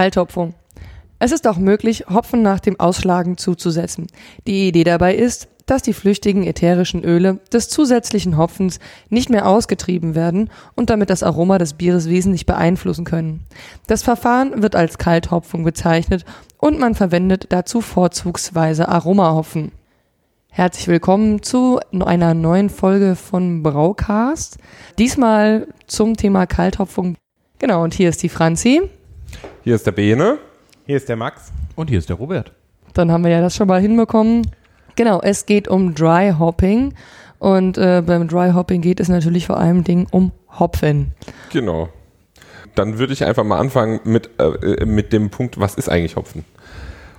Kalthopfung. Es ist auch möglich, Hopfen nach dem Ausschlagen zuzusetzen. Die Idee dabei ist, dass die flüchtigen ätherischen Öle des zusätzlichen Hopfens nicht mehr ausgetrieben werden und damit das Aroma des Bieres wesentlich beeinflussen können. Das Verfahren wird als Kalthopfung bezeichnet und man verwendet dazu vorzugsweise Aromahopfen. Herzlich willkommen zu einer neuen Folge von Braucast. Diesmal zum Thema Kalthopfung. Genau, und hier ist die Franzi. Hier ist der Bene. Hier ist der Max. Und hier ist der Robert. Dann haben wir ja das schon mal hinbekommen. Genau, es geht um Dry Hopping. Und äh, beim Dry Hopping geht es natürlich vor allem Dingen um Hopfen. Genau. Dann würde ich einfach mal anfangen mit, äh, mit dem Punkt, was ist eigentlich Hopfen?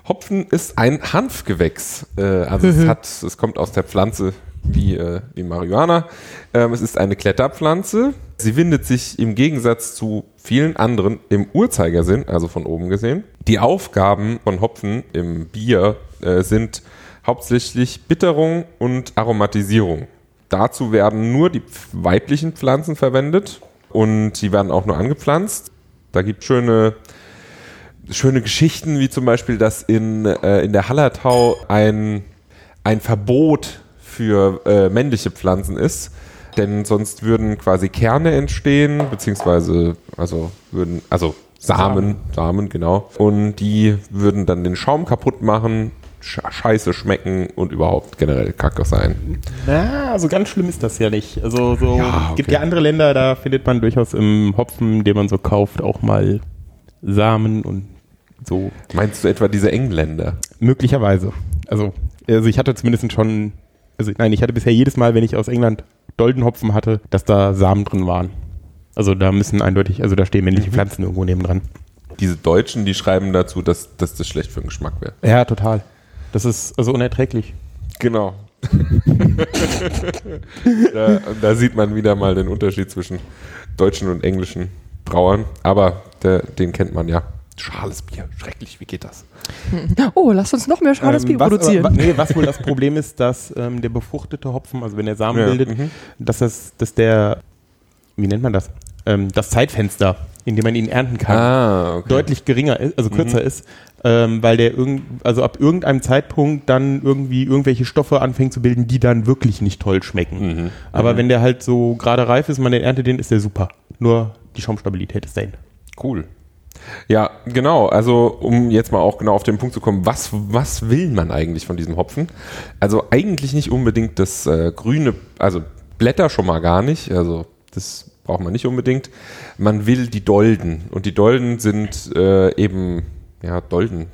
Hopfen ist ein Hanfgewächs. Äh, also es, hat, es kommt aus der Pflanze wie, äh, wie Marihuana. Ähm, es ist eine Kletterpflanze. Sie windet sich im Gegensatz zu vielen anderen im Uhrzeigersinn, also von oben gesehen. Die Aufgaben von Hopfen im Bier äh, sind hauptsächlich Bitterung und Aromatisierung. Dazu werden nur die weiblichen Pflanzen verwendet und sie werden auch nur angepflanzt. Da gibt es schöne, schöne Geschichten, wie zum Beispiel, dass in, äh, in der Hallertau ein, ein Verbot für äh, männliche Pflanzen ist. Denn sonst würden quasi Kerne entstehen, beziehungsweise also würden, also Samen, Samen, genau. Und die würden dann den Schaum kaputt machen, scheiße schmecken und überhaupt generell kacke sein. Na, also ganz schlimm ist das ja nicht. Also so Ja, okay. gibt ja andere Länder, da findet man durchaus im Hopfen, den man so kauft, auch mal Samen und so. Meinst du etwa diese Engländer? Möglicherweise. Also, also ich hatte zumindest schon, also nein, ich hatte bisher jedes Mal, wenn ich aus England Doldenhopfen hatte, dass da Samen drin waren. Also da müssen eindeutig, also da stehen männliche Pflanzen irgendwo nebendran. Diese Deutschen, die schreiben dazu, dass, dass das schlecht für den Geschmack wäre. Ja, total. Das ist also unerträglich. Genau. da, da sieht man wieder mal den Unterschied zwischen deutschen und englischen Brauern. Aber der, den kennt man ja. Schales Bier, schrecklich, wie geht das? Oh, lasst uns noch mehr schales Bier Ähm, was, produzieren. Aber, nee, was wohl das Problem ist, dass ähm, der befruchtete Hopfen, also wenn er Samen Ja, bildet, mhm. dass das, dass der, wie nennt man das? Ähm, das Zeitfenster, in dem man ihn ernten kann, Ah, okay. deutlich geringer ist, also kürzer Mhm. ist, ähm, weil der irgend, also ab irgendeinem Zeitpunkt dann irgendwie irgendwelche Stoffe anfängt zu bilden, die dann wirklich nicht toll schmecken. Mhm. Aber wenn der halt so gerade reif ist, man den erntet den, ist der super. Nur die Schaumstabilität ist dahin. Cool. Ja, genau. Also, um jetzt mal auch genau auf den Punkt zu kommen, was, was will man eigentlich von diesem Hopfen? Also, eigentlich nicht unbedingt das äh, grüne, also Blätter schon mal gar nicht. Also, das braucht man nicht unbedingt. Man will die Dolden. Und die Dolden sind äh, eben, ja, Dolden.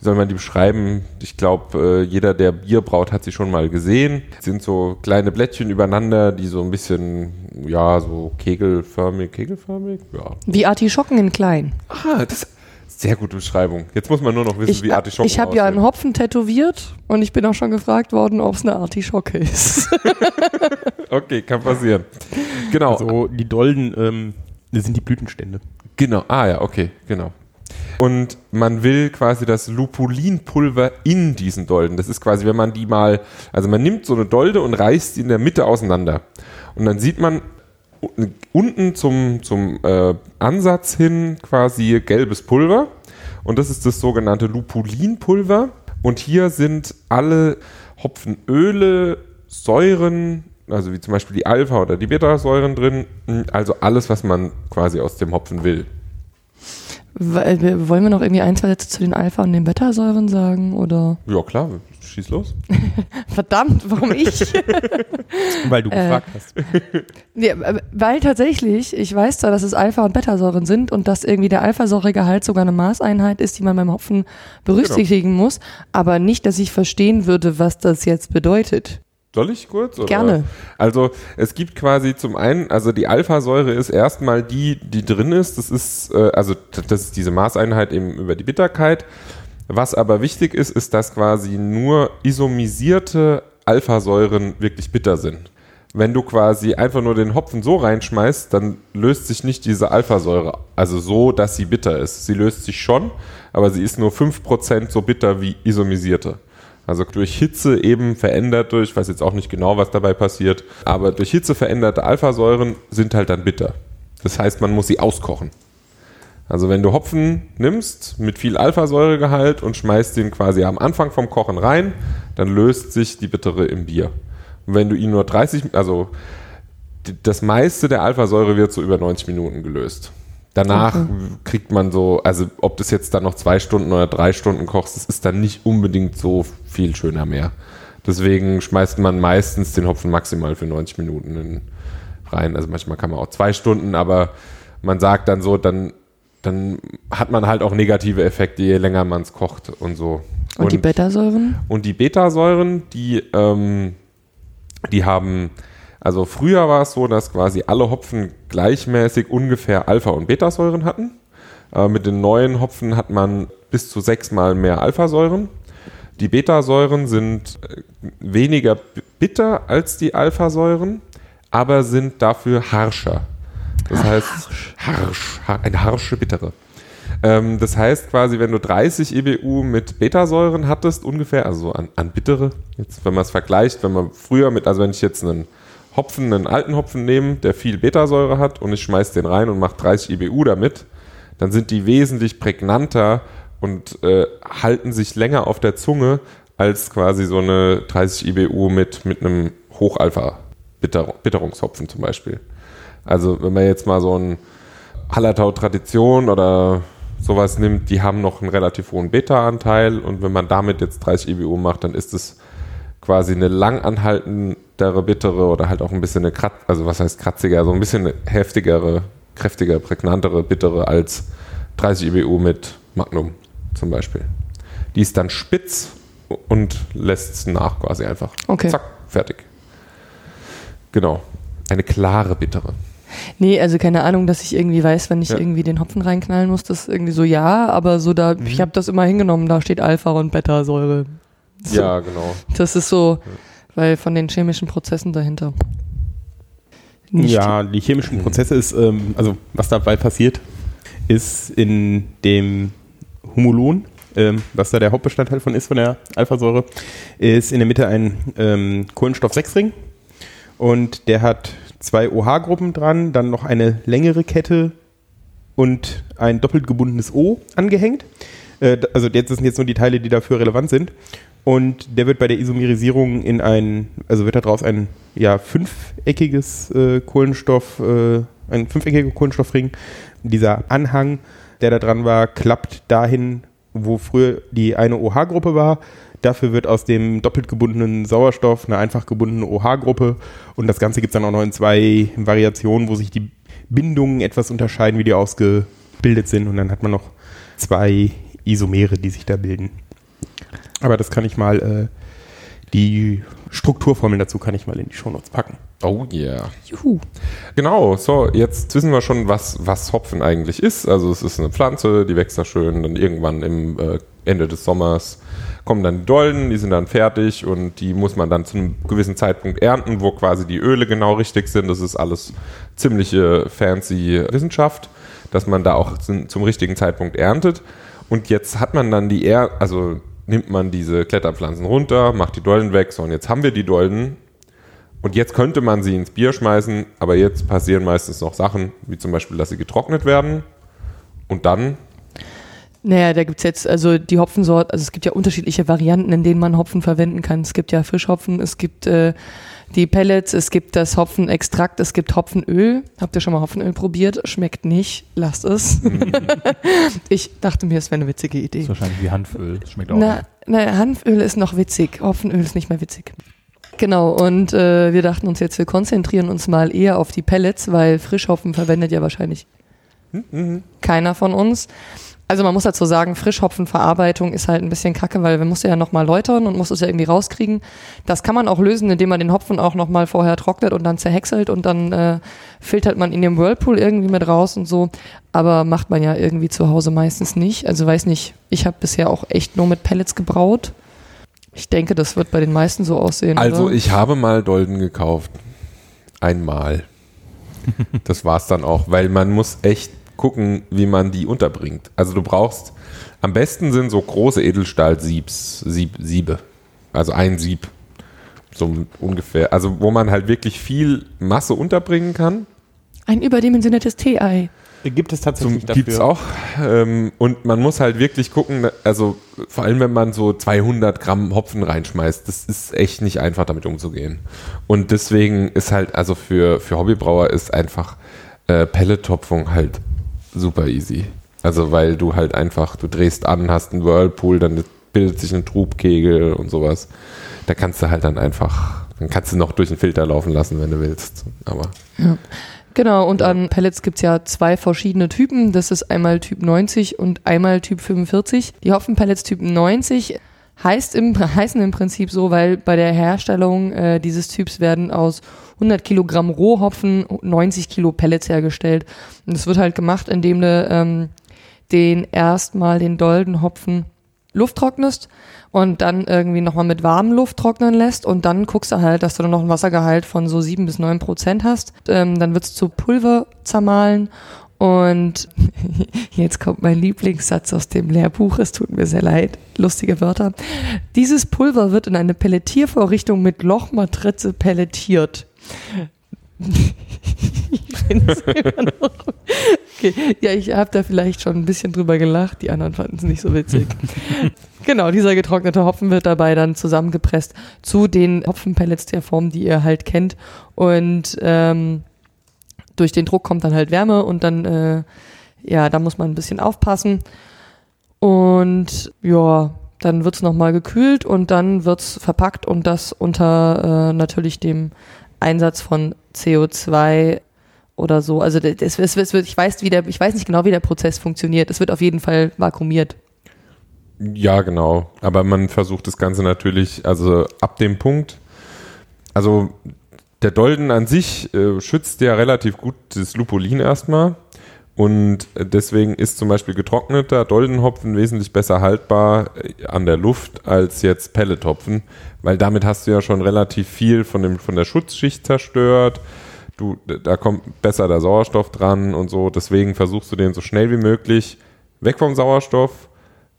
Wie soll man die beschreiben? Ich glaube, äh, jeder, der Bier braut, hat sie schon mal gesehen. Sind so kleine Blättchen übereinander, die so ein bisschen, ja, so kegelförmig, kegelförmig, ja, Wie Artischocken in klein. Ah, das sehr gute Beschreibung. Jetzt muss man nur noch wissen, Ich, wie Artischocken ich habe ja einen. Hopfen tätowiert und ich bin auch schon gefragt worden, ob es eine Artischocke ist. Okay, kann passieren. Genau, Also die Dolden, ähm, das sind die Blütenstände. genau. Ah ja, okay, genau. Und man will quasi das Lupulinpulver in diesen Dolden. Das ist quasi, wenn man die mal, also man nimmt so eine Dolde und reißt die in der Mitte auseinander. Und dann sieht man unten zum, zum äh, Ansatz hin quasi gelbes Pulver. Und das ist das sogenannte Lupulinpulver. Und hier sind alle Hopfenöle, Säuren, also wie zum Beispiel die Alpha- oder die Beta-Säuren drin. Also alles, was man quasi aus dem Hopfen will. Wir- Wollen wir noch irgendwie ein, zwei Sätze zu den Alpha- und den Beta-Säuren sagen? Oder? Ja, klar, schieß los. Verdammt, warum ich? Weil du Äh. gefragt hast. Nee, äh, weil tatsächlich, ich weiß zwar, dass es Alpha- und Betasäuren sind und dass irgendwie der Alphasäuregehalt sogar eine Maßeinheit ist, die man beim Hopfen berücksichtigen muss, aber nicht, dass ich verstehen würde, was das jetzt bedeutet. Soll ich kurz? Oder? Gerne. Also es gibt quasi zum einen, also die Alphasäure ist erstmal die, die drin ist. Das ist, äh, also das ist diese Maßeinheit eben über die Bitterkeit. Was aber wichtig ist, ist, dass quasi nur isomisierte Alphasäuren wirklich bitter sind. Wenn du quasi einfach nur den Hopfen so reinschmeißt, dann löst sich nicht diese Alphasäure, also so, dass sie bitter ist. Sie löst sich schon, aber sie ist nur 5% so bitter wie isomisierte. Also durch Hitze eben verändert durch, ich weiß jetzt auch nicht genau, was dabei passiert, aber durch Hitze veränderte Alphasäuren sind halt dann bitter. Das heißt, man muss sie auskochen. Also wenn du Hopfen nimmst mit viel Alphasäuregehalt und schmeißt den quasi am Anfang vom Kochen rein, dann löst sich die Bittere im Bier. Und wenn du ihn nur 30, also das meiste der Alphasäure wird so über 90 Minuten gelöst. Danach kriegt man so, also ob das jetzt dann noch zwei Stunden oder drei Stunden kochst, das ist dann nicht unbedingt so viel schöner mehr. Deswegen schmeißt man meistens den Hopfen maximal für 90 Minuten in, rein. Also manchmal kann man auch zwei Stunden, aber man sagt dann so, dann, dann hat man halt auch negative Effekte, je länger man es kocht und so. Und, die Beta-Säuren? Und die Betasäuren, die, ähm, die haben, also früher war es so, dass quasi alle Hopfen gleichmäßig ungefähr Alpha- und Betasäuren hatten. Äh, mit den neuen Hopfen hat man bis zu sechsmal mehr Alphasäuren. Die Betasäuren sind äh, weniger bitter als die Alphasäuren, aber sind dafür harscher. Das heißt, harsch, har- eine harsche Bittere. Ähm, das heißt quasi, wenn du 30 EBU mit Betasäuren hattest, ungefähr, also so an, an Bittere, jetzt wenn man es vergleicht, wenn man früher mit, also wenn ich jetzt einen Hopfen, einen alten Hopfen nehme, der viel Betasäure hat und ich schmeiß den rein und mache 30 EBU damit, dann sind die wesentlich prägnanter und äh, halten sich länger auf der Zunge als quasi so eine 30 IBU mit, mit einem Hochalpha-Bitterungshopfen zum Beispiel. Also wenn man jetzt mal so ein Hallertau Tradition oder sowas nimmt, die haben noch einen relativ hohen Beta-Anteil und wenn man damit jetzt 30 IBU macht, dann ist es quasi eine langanhaltendere Bittere oder halt auch ein bisschen eine Kratz, also was heißt kratziger, so ein bisschen heftigere, kräftiger, prägnantere Bittere als 30 IBU mit Magnum zum Beispiel. Die ist dann spitz und lässt es nach quasi einfach. Okay. Zack, fertig. Genau. Eine klare Bittere. Nee, also keine Ahnung, dass ich irgendwie weiß, wenn ich Ja. irgendwie den Hopfen reinknallen muss, das ist irgendwie so ja, aber so da, ich habe das immer hingenommen, da steht Alpha und Beta-Säure. So, Ja, genau. Das ist so, weil von den chemischen Prozessen dahinter. Nicht. Ja, die chemischen Prozesse ist, ähm, also was dabei passiert, ist in dem Humulon, ähm, was da der Hauptbestandteil von ist, von der Alphasäure, ist in der Mitte ein ähm, Kohlenstoff-6-Ring und der hat zwei OH-Gruppen dran, dann noch eine längere Kette und ein doppelt gebundenes O angehängt. Äh, also jetzt sind jetzt nur die Teile, die dafür relevant sind. Und der wird bei der Isomerisierung in ein, also wird daraus ein ja, fünfeckiges äh, Kohlenstoff, äh, ein fünfeckiger Kohlenstoffring. Dieser Anhang, der da dran war, klappt dahin, wo früher die eine OH-Gruppe war. Dafür wird aus dem doppelt gebundenen Sauerstoff eine einfach gebundene OH-Gruppe. Und das Ganze gibt es dann auch noch in zwei Variationen, wo sich die Bindungen etwas unterscheiden, wie die ausgebildet sind. Und dann hat man noch zwei Isomere, die sich da bilden. Aber das kann ich mal, äh, die Strukturformeln dazu kann ich mal in die Shownotes packen. Oh yeah. Juhu. Genau, so, jetzt wissen wir schon, was, was Hopfen eigentlich ist. Also es ist eine Pflanze, die wächst da schön, dann irgendwann im äh, Ende des Sommers kommen dann die Dolden, die sind dann fertig und die muss man dann zu einem gewissen Zeitpunkt ernten, wo quasi die Öle genau richtig sind. Das ist alles ziemliche fancy Wissenschaft, dass man da auch zum, zum richtigen Zeitpunkt erntet. Und jetzt hat man dann die er also nimmt man diese Kletterpflanzen runter, macht die Dolden weg, so und jetzt haben wir die Dolden und jetzt könnte man sie ins Bier schmeißen, aber jetzt passieren meistens noch Sachen, wie zum Beispiel, dass sie getrocknet werden. Und dann, Naja, da gibt's jetzt, also die Hopfensort, also es gibt ja unterschiedliche Varianten, in denen man Hopfen verwenden kann. Es gibt ja Fischhopfen, es gibt äh, die Pellets, es gibt das Hopfenextrakt, es gibt Hopfenöl. Habt ihr schon mal Hopfenöl probiert? Schmeckt nicht, lasst es. ich dachte mir, es wäre eine witzige Idee. ist wahrscheinlich wie Hanföl. Das schmeckt auch Na, nicht. na, Hanföl ist noch witzig, Hopfenöl ist nicht mehr witzig. Genau, und äh, wir dachten uns jetzt, wir konzentrieren uns mal eher auf die Pellets, weil Frischhopfen verwendet ja wahrscheinlich keiner von uns. Also man muss dazu sagen, Frischhopfenverarbeitung ist halt ein bisschen kacke, weil man muss ja nochmal läutern und muss es ja irgendwie rauskriegen. Das kann man auch lösen, indem man den Hopfen auch nochmal vorher trocknet und dann zerhäckselt und dann äh, filtert man in dem Whirlpool irgendwie mit raus und so. Aber macht man ja irgendwie zu Hause meistens nicht. Also weiß nicht, ich habe bisher auch echt nur mit Pellets gebraut. Ich denke, das wird bei den meisten so aussehen. also oder? ich habe mal Dolden gekauft. Einmal. Das war's dann auch, weil man muss echt gucken, wie man die unterbringt. Also du brauchst, am besten sind so große Edelstahl-Siebs, Sieb, Siebe. Also ein Sieb. So ungefähr. Also wo man halt wirklich viel Masse unterbringen kann. Ein überdimensioniertes Tee-Ei. Gibt es tatsächlich Zum, gibt's auch. Ähm, und man muss halt wirklich gucken, also vor allem wenn man so 200 Gramm Hopfen reinschmeißt, das ist echt nicht einfach damit umzugehen. Und deswegen ist halt, also für, für Hobbybrauer ist einfach äh, Pelletopfung halt super easy. Also weil du halt einfach, du drehst an, hast einen Whirlpool, dann bildet sich ein Trubkegel und sowas. Da kannst du halt dann einfach, dann kannst du noch durch den Filter laufen lassen, wenn du willst. Aber. Ja. Genau, und an Pellets gibt es ja zwei verschiedene Typen. Das ist einmal Typ 90 und einmal Typ 45. Die Hopfenpellets Typ 90 heißt im, heißen im Prinzip so, weil bei der Herstellung äh, dieses Typs werden aus 100 Kilogramm Rohhopfen 90 Kilo Pellets hergestellt. Und das wird halt gemacht, indem du ähm, den erstmal den Doldenhopfen Luft trocknest und dann irgendwie nochmal mit warmem Luft trocknen lässt und dann guckst du halt, dass du dann noch ein Wassergehalt von so sieben bis neun Prozent hast. Ähm, dann wird's zu Pulver zermahlen und jetzt kommt mein Lieblingssatz aus dem Lehrbuch, es tut mir sehr leid, lustige Wörter. Dieses Pulver wird in eine Pelletiervorrichtung mit Lochmatrize pelletiert. Okay, ja, ich habe da vielleicht schon ein bisschen drüber gelacht, die anderen fanden es nicht so witzig. genau, dieser getrocknete Hopfen wird dabei dann zusammengepresst zu den Hopfenpellets der Form, die ihr halt kennt. Und ähm, durch den Druck kommt dann halt Wärme und dann, äh, ja, da muss man ein bisschen aufpassen. Und ja, dann wird's es nochmal gekühlt und dann wird's verpackt und das unter äh, natürlich dem Einsatz von CO2 oder so. Also das, das, das, ich, weiß, wie der, ich weiß nicht genau, wie der Prozess funktioniert. Es wird auf jeden Fall vakuumiert. Ja, genau. Aber man versucht das Ganze natürlich, also ab dem Punkt, also der Dolden an sich äh, schützt ja relativ gut das Lupulin erstmal. Und deswegen ist zum Beispiel getrockneter Doldenhopfen wesentlich besser haltbar äh, an der Luft als jetzt Pelletopfen, weil damit hast du ja schon relativ viel von, dem, von der Schutzschicht zerstört. Du, da kommt besser der Sauerstoff dran und so. Deswegen versuchst du den so schnell wie möglich weg vom Sauerstoff,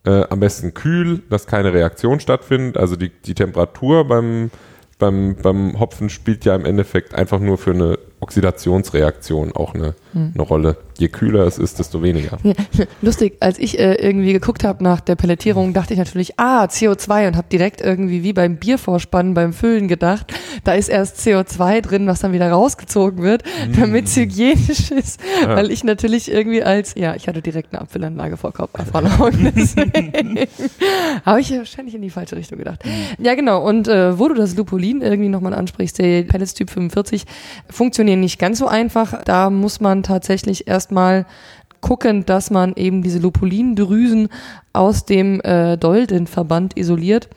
äh, am besten kühl, dass keine Reaktion stattfindet. Also die, die Temperatur beim, beim, beim Hopfen spielt ja im Endeffekt einfach nur für eine Oxidationsreaktion auch eine, hm. eine Rolle. Je kühler es ist, desto weniger. Lustig, als ich äh, irgendwie geguckt habe nach der Pelletierung, dachte ich natürlich, ah, CO2 und habe direkt irgendwie wie beim Biervorspannen beim Füllen gedacht, da ist erst CO2 drin, was dann wieder rausgezogen wird, mm. damit es hygienisch ist. Ja. Weil ich natürlich irgendwie als, ja, ich hatte direkt eine Abfüllanlage vor Kopf Habe ich wahrscheinlich in die falsche Richtung gedacht. Mm. Ja, genau. Und äh, wo du das Lupulin irgendwie nochmal ansprichst, der Pellets Typ 45, funktionieren nicht ganz so einfach. Da muss man tatsächlich erstmal gucken, dass man eben diese Lupulindrüsen aus dem äh, Doldenverband isoliert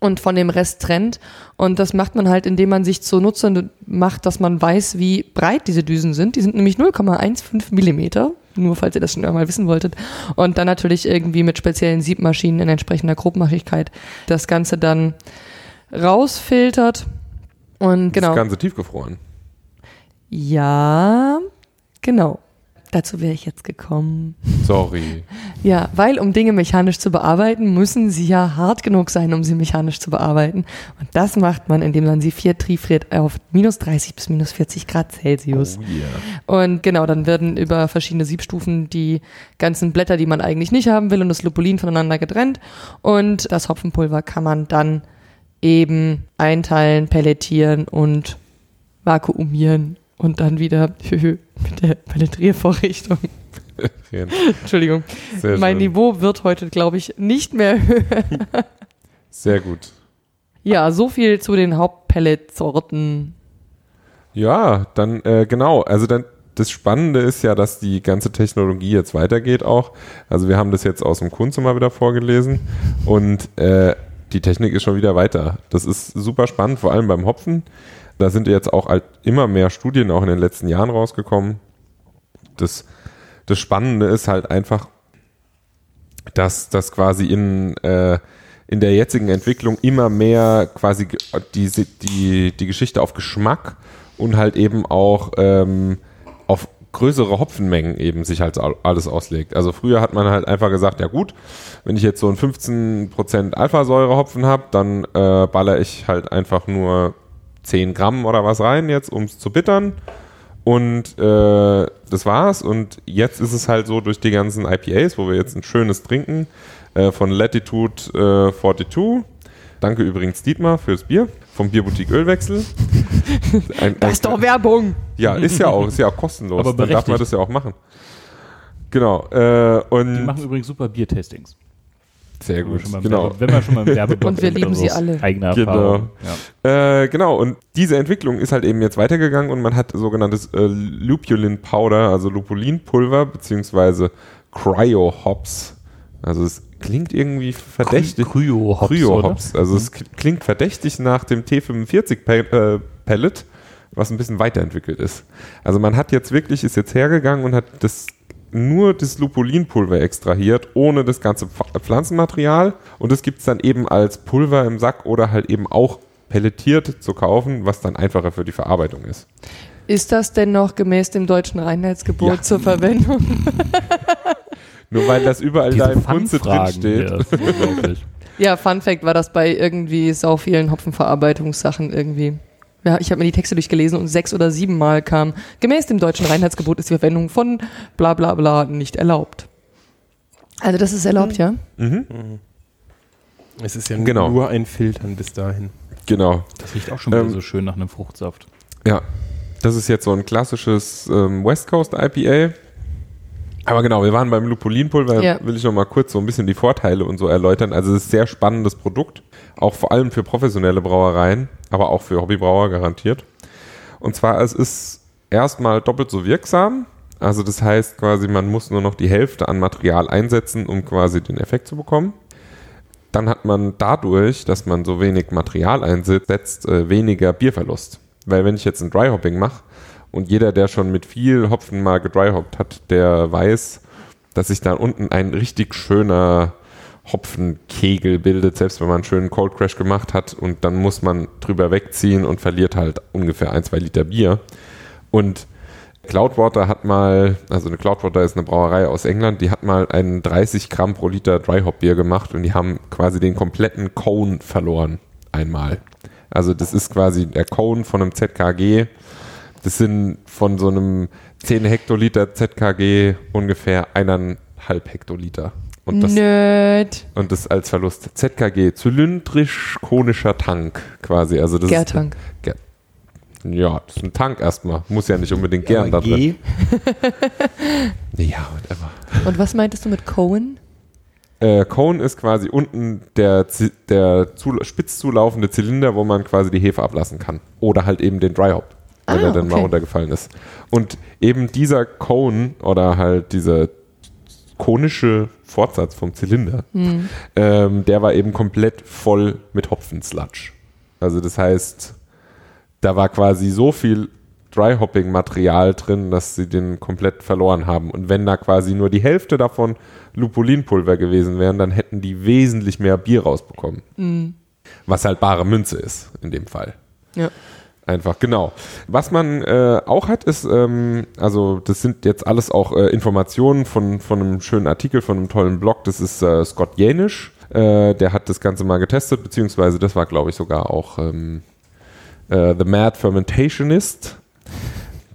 und von dem Rest trennt. Und das macht man halt, indem man sich zunutze macht, dass man weiß, wie breit diese Düsen sind. Die sind nämlich 0,15 Millimeter, nur falls ihr das schon einmal wissen wolltet. Und dann natürlich irgendwie mit speziellen Siebmaschinen in entsprechender Grobmachigkeit das Ganze dann rausfiltert. Und genau. Das Ganze tiefgefroren. Ja, genau. Dazu wäre ich jetzt gekommen. Sorry. Ja, weil um Dinge mechanisch zu bearbeiten, müssen sie ja hart genug sein, um sie mechanisch zu bearbeiten. Und das macht man, indem man sie vier triefriert auf minus 30 bis minus 40 Grad Celsius. Oh yeah. Und genau, dann werden über verschiedene Siebstufen die ganzen Blätter, die man eigentlich nicht haben will, und das Lupulin voneinander getrennt. Und das Hopfenpulver kann man dann eben einteilen, pelletieren und vakuumieren und dann wieder mit der Penetriervorrichtung. Entschuldigung. Sehr mein schön. Niveau wird heute, glaube ich, nicht mehr höher. Sehr gut. Ja, so viel zu den Hauptpelletsorten. Ja, dann äh, genau. Also dann das Spannende ist ja, dass die ganze Technologie jetzt weitergeht auch. Also wir haben das jetzt aus dem Kunzimmer wieder vorgelesen und äh, die Technik ist schon wieder weiter. Das ist super spannend, vor allem beim Hopfen da sind jetzt auch immer mehr Studien auch in den letzten Jahren rausgekommen. Das, das Spannende ist halt einfach, dass das quasi in, äh, in der jetzigen Entwicklung immer mehr quasi die, die, die Geschichte auf Geschmack und halt eben auch ähm, auf größere Hopfenmengen eben sich halt alles auslegt. Also früher hat man halt einfach gesagt, ja gut, wenn ich jetzt so ein 15% Alphasäure-Hopfen habe, dann äh, baller ich halt einfach nur 10 Gramm oder was rein jetzt, um es zu bittern. Und äh, das war's. Und jetzt ist es halt so durch die ganzen IPAs, wo wir jetzt ein schönes trinken, äh, von Latitude äh, 42. Danke übrigens Dietmar fürs Bier vom Bierboutique Ölwechsel. Ein, Das ist doch Werbung. ja, ist ja auch, ist ja auch kostenlos. Aber Dann darf man das ja auch machen. Genau. Äh, Die und machen übrigens super Biertastings. Sehr gut. schon mal im Genau. Werbe- Wenn wir schon mal im Werbeblock Und wir lieben oder sie alle. Eigene Genau. Erfahrung. Ja. Äh, genau, und diese Entwicklung ist halt eben jetzt weitergegangen und man hat sogenanntes äh, Lupulin Powder, also Lupulinpulver, beziehungsweise Cryo Hops. Also es klingt irgendwie verdächtig. Cryo oder? Hops. Also es k- klingt verdächtig nach dem T45 Pa- äh, Pellet, was ein bisschen weiterentwickelt ist. Also man hat jetzt wirklich, ist jetzt hergegangen und hat das nur das Lupulinpulver extrahiert, ohne das ganze Pf- Pflanzenmaterial. Und das gibt es dann eben als Pulver im Sack oder halt eben auch pelletiert zu kaufen, was dann einfacher für die Verarbeitung ist. Ist das denn noch gemäß dem deutschen Reinheitsgebot Ja. zur Verwendung? Nur weil das überall da Diese im Kunze drin steht. Ja, Fun Fact war das bei irgendwie sau vielen Hopfenverarbeitungssachen irgendwie. Ja, ich habe mir die Texte durchgelesen und sechs oder sieben Mal kam, gemäß dem deutschen Reinheitsgebot ist die Verwendung von bla bla bla nicht erlaubt. Also das ist erlaubt, ja? Mhm. Es ist ja Genau. nur ein Filtern bis dahin. Genau. Das riecht auch schon wieder Ähm, so schön nach einem Fruchtsaft. Ja, das ist jetzt so ein klassisches ähm, West Coast IPA. Aber genau, wir waren beim Lupulinpulver, Ja. will ich noch mal kurz so ein bisschen die Vorteile und so erläutern. Also es ist ein sehr spannendes Produkt, auch vor allem für professionelle Brauereien, aber auch für Hobbybrauer garantiert. Und zwar, es ist erstmal doppelt so wirksam. Also das heißt quasi, man muss nur noch die Hälfte an Material einsetzen, um quasi den Effekt zu bekommen. Dann hat man dadurch, dass man so wenig Material einsetzt, äh, weniger Bierverlust. Weil wenn ich jetzt ein Dryhopping mache und jeder, der schon mit viel Hopfen mal gedryhoppt hat, der weiß, dass sich da unten ein richtig schöner Hopfenkegel bildet, selbst wenn man einen schönen Cold Crash gemacht hat und dann muss man drüber wegziehen und verliert halt ungefähr ein, zwei Liter Bier. Und Cloudwater hat mal, also eine Cloudwater ist eine Brauerei aus England, die hat mal ein 30 Gramm pro Liter Dry Hop Bier gemacht und die haben quasi den kompletten Cone verloren einmal. Also das ist quasi der Cone von einem ZKG. Das sind von so einem 10 Hektoliter ZKG ungefähr eineinhalb Hektoliter. Und das, Nerd. und das als Verlust. ZKG, zylindrisch-konischer Tank quasi. Also das Gärtank. Ist, Gär- ja, das ist ein Tank erstmal. Muss ja nicht unbedingt gern da drin. Ja, whatever. Und was meintest du mit Cohen? Äh, Cone ist quasi unten der, der zu, spitz zulaufende Zylinder, wo man quasi die Hefe ablassen kann. Oder halt eben den Dry Hop, wenn Ah, er dann mal okay. runtergefallen ist. Und eben dieser Cone oder halt dieser konische Fortsatz vom Zylinder, Hm. ähm, der war eben komplett voll mit Hopfensludge. Also das heißt, da war quasi so viel Dry-Hopping-Material drin, dass sie den komplett verloren haben. Und wenn da quasi nur die Hälfte davon Lupulinpulver gewesen wären, dann hätten die wesentlich mehr Bier rausbekommen. Was halt bare Münze ist in dem Fall. Ja. Einfach, genau. Was man äh, auch hat, ist, ähm, also das sind jetzt alles auch äh, Informationen von, von einem schönen Artikel, von einem tollen Blog, das ist äh, Scott Janisch, äh, der hat das Ganze mal getestet, beziehungsweise das war, glaube ich, sogar auch ähm, äh, The Mad Fermentationist.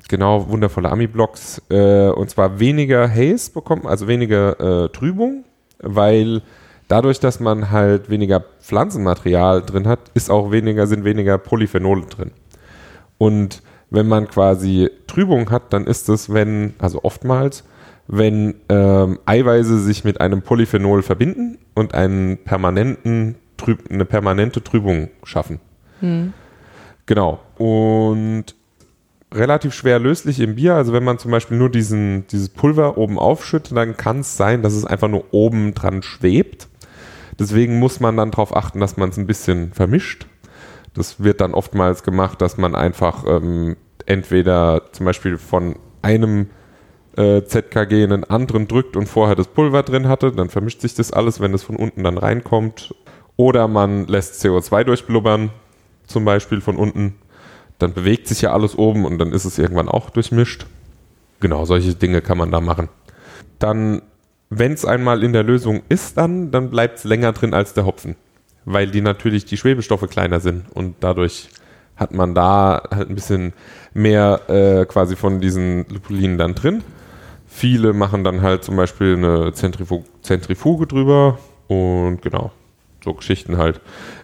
Genau, wundervolle Ami-Blogs. Äh, und zwar weniger Haze bekommen, also weniger Trübung, weil dadurch, dass man halt weniger Pflanzenmaterial drin hat, ist auch weniger, sind weniger Polyphenole drin. Und wenn man quasi Trübung hat, dann ist es, wenn, also oftmals, wenn ähm, Eiweiße sich mit einem Polyphenol verbinden und einen permanenten, Trüb, eine permanente Trübung schaffen. Genau. Und relativ schwer löslich im Bier. Also wenn man zum Beispiel nur diesen, dieses Pulver oben aufschüttet, dann kann es sein, dass es einfach nur oben dran schwebt. Deswegen muss man dann darauf achten, dass man es ein bisschen vermischt. Das wird dann oftmals gemacht, dass man einfach ähm, entweder zum Beispiel von einem äh, ZKG in einen anderen drückt und vorher das Pulver drin hatte, dann vermischt sich das alles, wenn es von unten dann reinkommt. Oder man lässt CO2 durchblubbern, zum Beispiel von unten. Dann bewegt sich ja alles oben und dann ist es irgendwann auch durchmischt. Genau, solche Dinge kann man da machen. Dann, wenn es einmal in der Lösung ist, dann, dann bleibt es länger drin als der Hopfen. Weil die natürlich die Schwebestoffe kleiner sind und dadurch hat man da halt ein bisschen mehr äh, quasi von diesen Lupulinen dann drin. Viele machen dann halt zum Beispiel eine Zentrifu Zentrifuge drüber und genau, so Geschichten halt.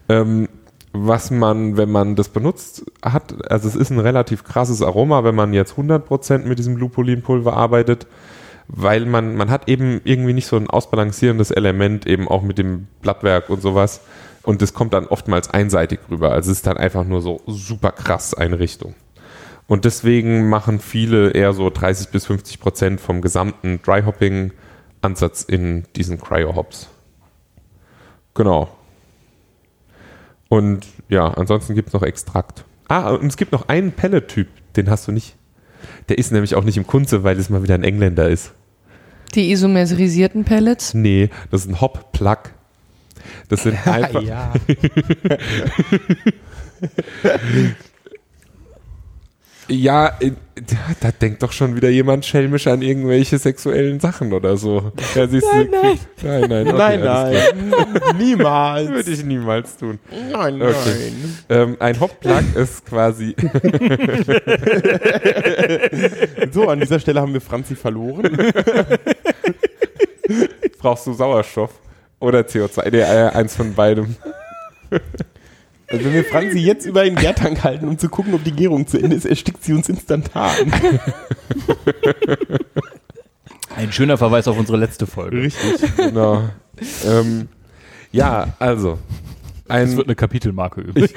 Ähm, was man, wenn man das benutzt, hat, also es ist ein relativ krasses Aroma, wenn man jetzt 100% mit diesem Lupulinpulver arbeitet, weil man, man hat eben irgendwie nicht so ein ausbalancierendes Element, eben auch mit dem Blattwerk und sowas. Und das kommt dann oftmals einseitig rüber. Also es ist dann einfach nur so super krass eine Richtung. Und deswegen machen viele eher so 30 bis 50 Prozent vom gesamten Dry-Hopping-Ansatz in diesen Cryo-Hops. Genau. Und ja, ansonsten gibt es noch Extrakt. Ah, und es gibt noch einen Pellet-Typ, den hast du nicht. Der ist nämlich auch nicht im Kunze, weil es mal wieder ein Engländer ist. Die isomerisierten Pellets. Nee, das ist ein Hop-Plug. Das sind einfach. ja. Ja, äh, da denkt doch schon wieder jemand schelmisch an irgendwelche sexuellen Sachen oder so. Ja, siehst du, Nein, nein, nein, okay, nein, nein. Niemals. Würde ich niemals tun. Nein, Okay. nein. Ähm, ein Hop-Plug ist quasi. So, an dieser Stelle haben wir Franzi verloren. brauchst du Sauerstoff oder CO2? Nee, äh, eins von beidem. Also wenn wir Franzi jetzt über den Gärtank halten, um zu gucken, ob die Gärung zu Ende ist, erstickt sie uns instantan. Ein schöner Verweis auf unsere letzte Folge. Richtig. Genau. ähm, ja, also. Es Ein, wird eine Kapitelmarke übrig.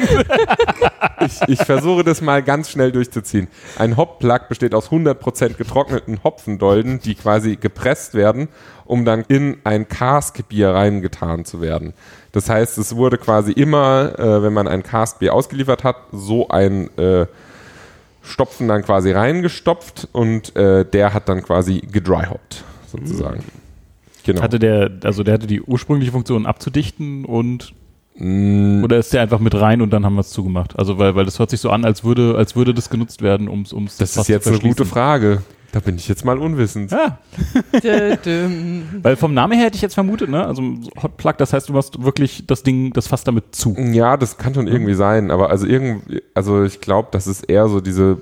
ich, ich versuche das mal ganz schnell durchzuziehen. Ein Hop-Plug besteht aus 100% getrockneten Hopfendolden, die quasi gepresst werden, um dann in ein Cask-Bier reingetan zu werden. Das heißt, es wurde quasi immer, äh, wenn man ein Cask-Bier ausgeliefert hat, so ein äh, Stopfen dann quasi reingestopft und äh, der hat dann quasi gedryhopped, sozusagen. Genau. Hatte der, also der hatte die ursprüngliche Funktion abzudichten und Mm, oder ist der einfach mit rein und dann haben wir es zugemacht? Also weil, weil das hört sich so an, als würde, als würde das genutzt werden, ums ums das ist jetzt eine gute. Frage. Da bin ich jetzt mal unwissend. Ja, weil vom Namen her hätte ich jetzt vermutet, ne? Also Hot Plug, das heißt, du machst wirklich das Ding, das fasst damit zu. Ja, das kann schon irgendwie sein, aber also irgendwie, also ich glaube, das ist eher so diese,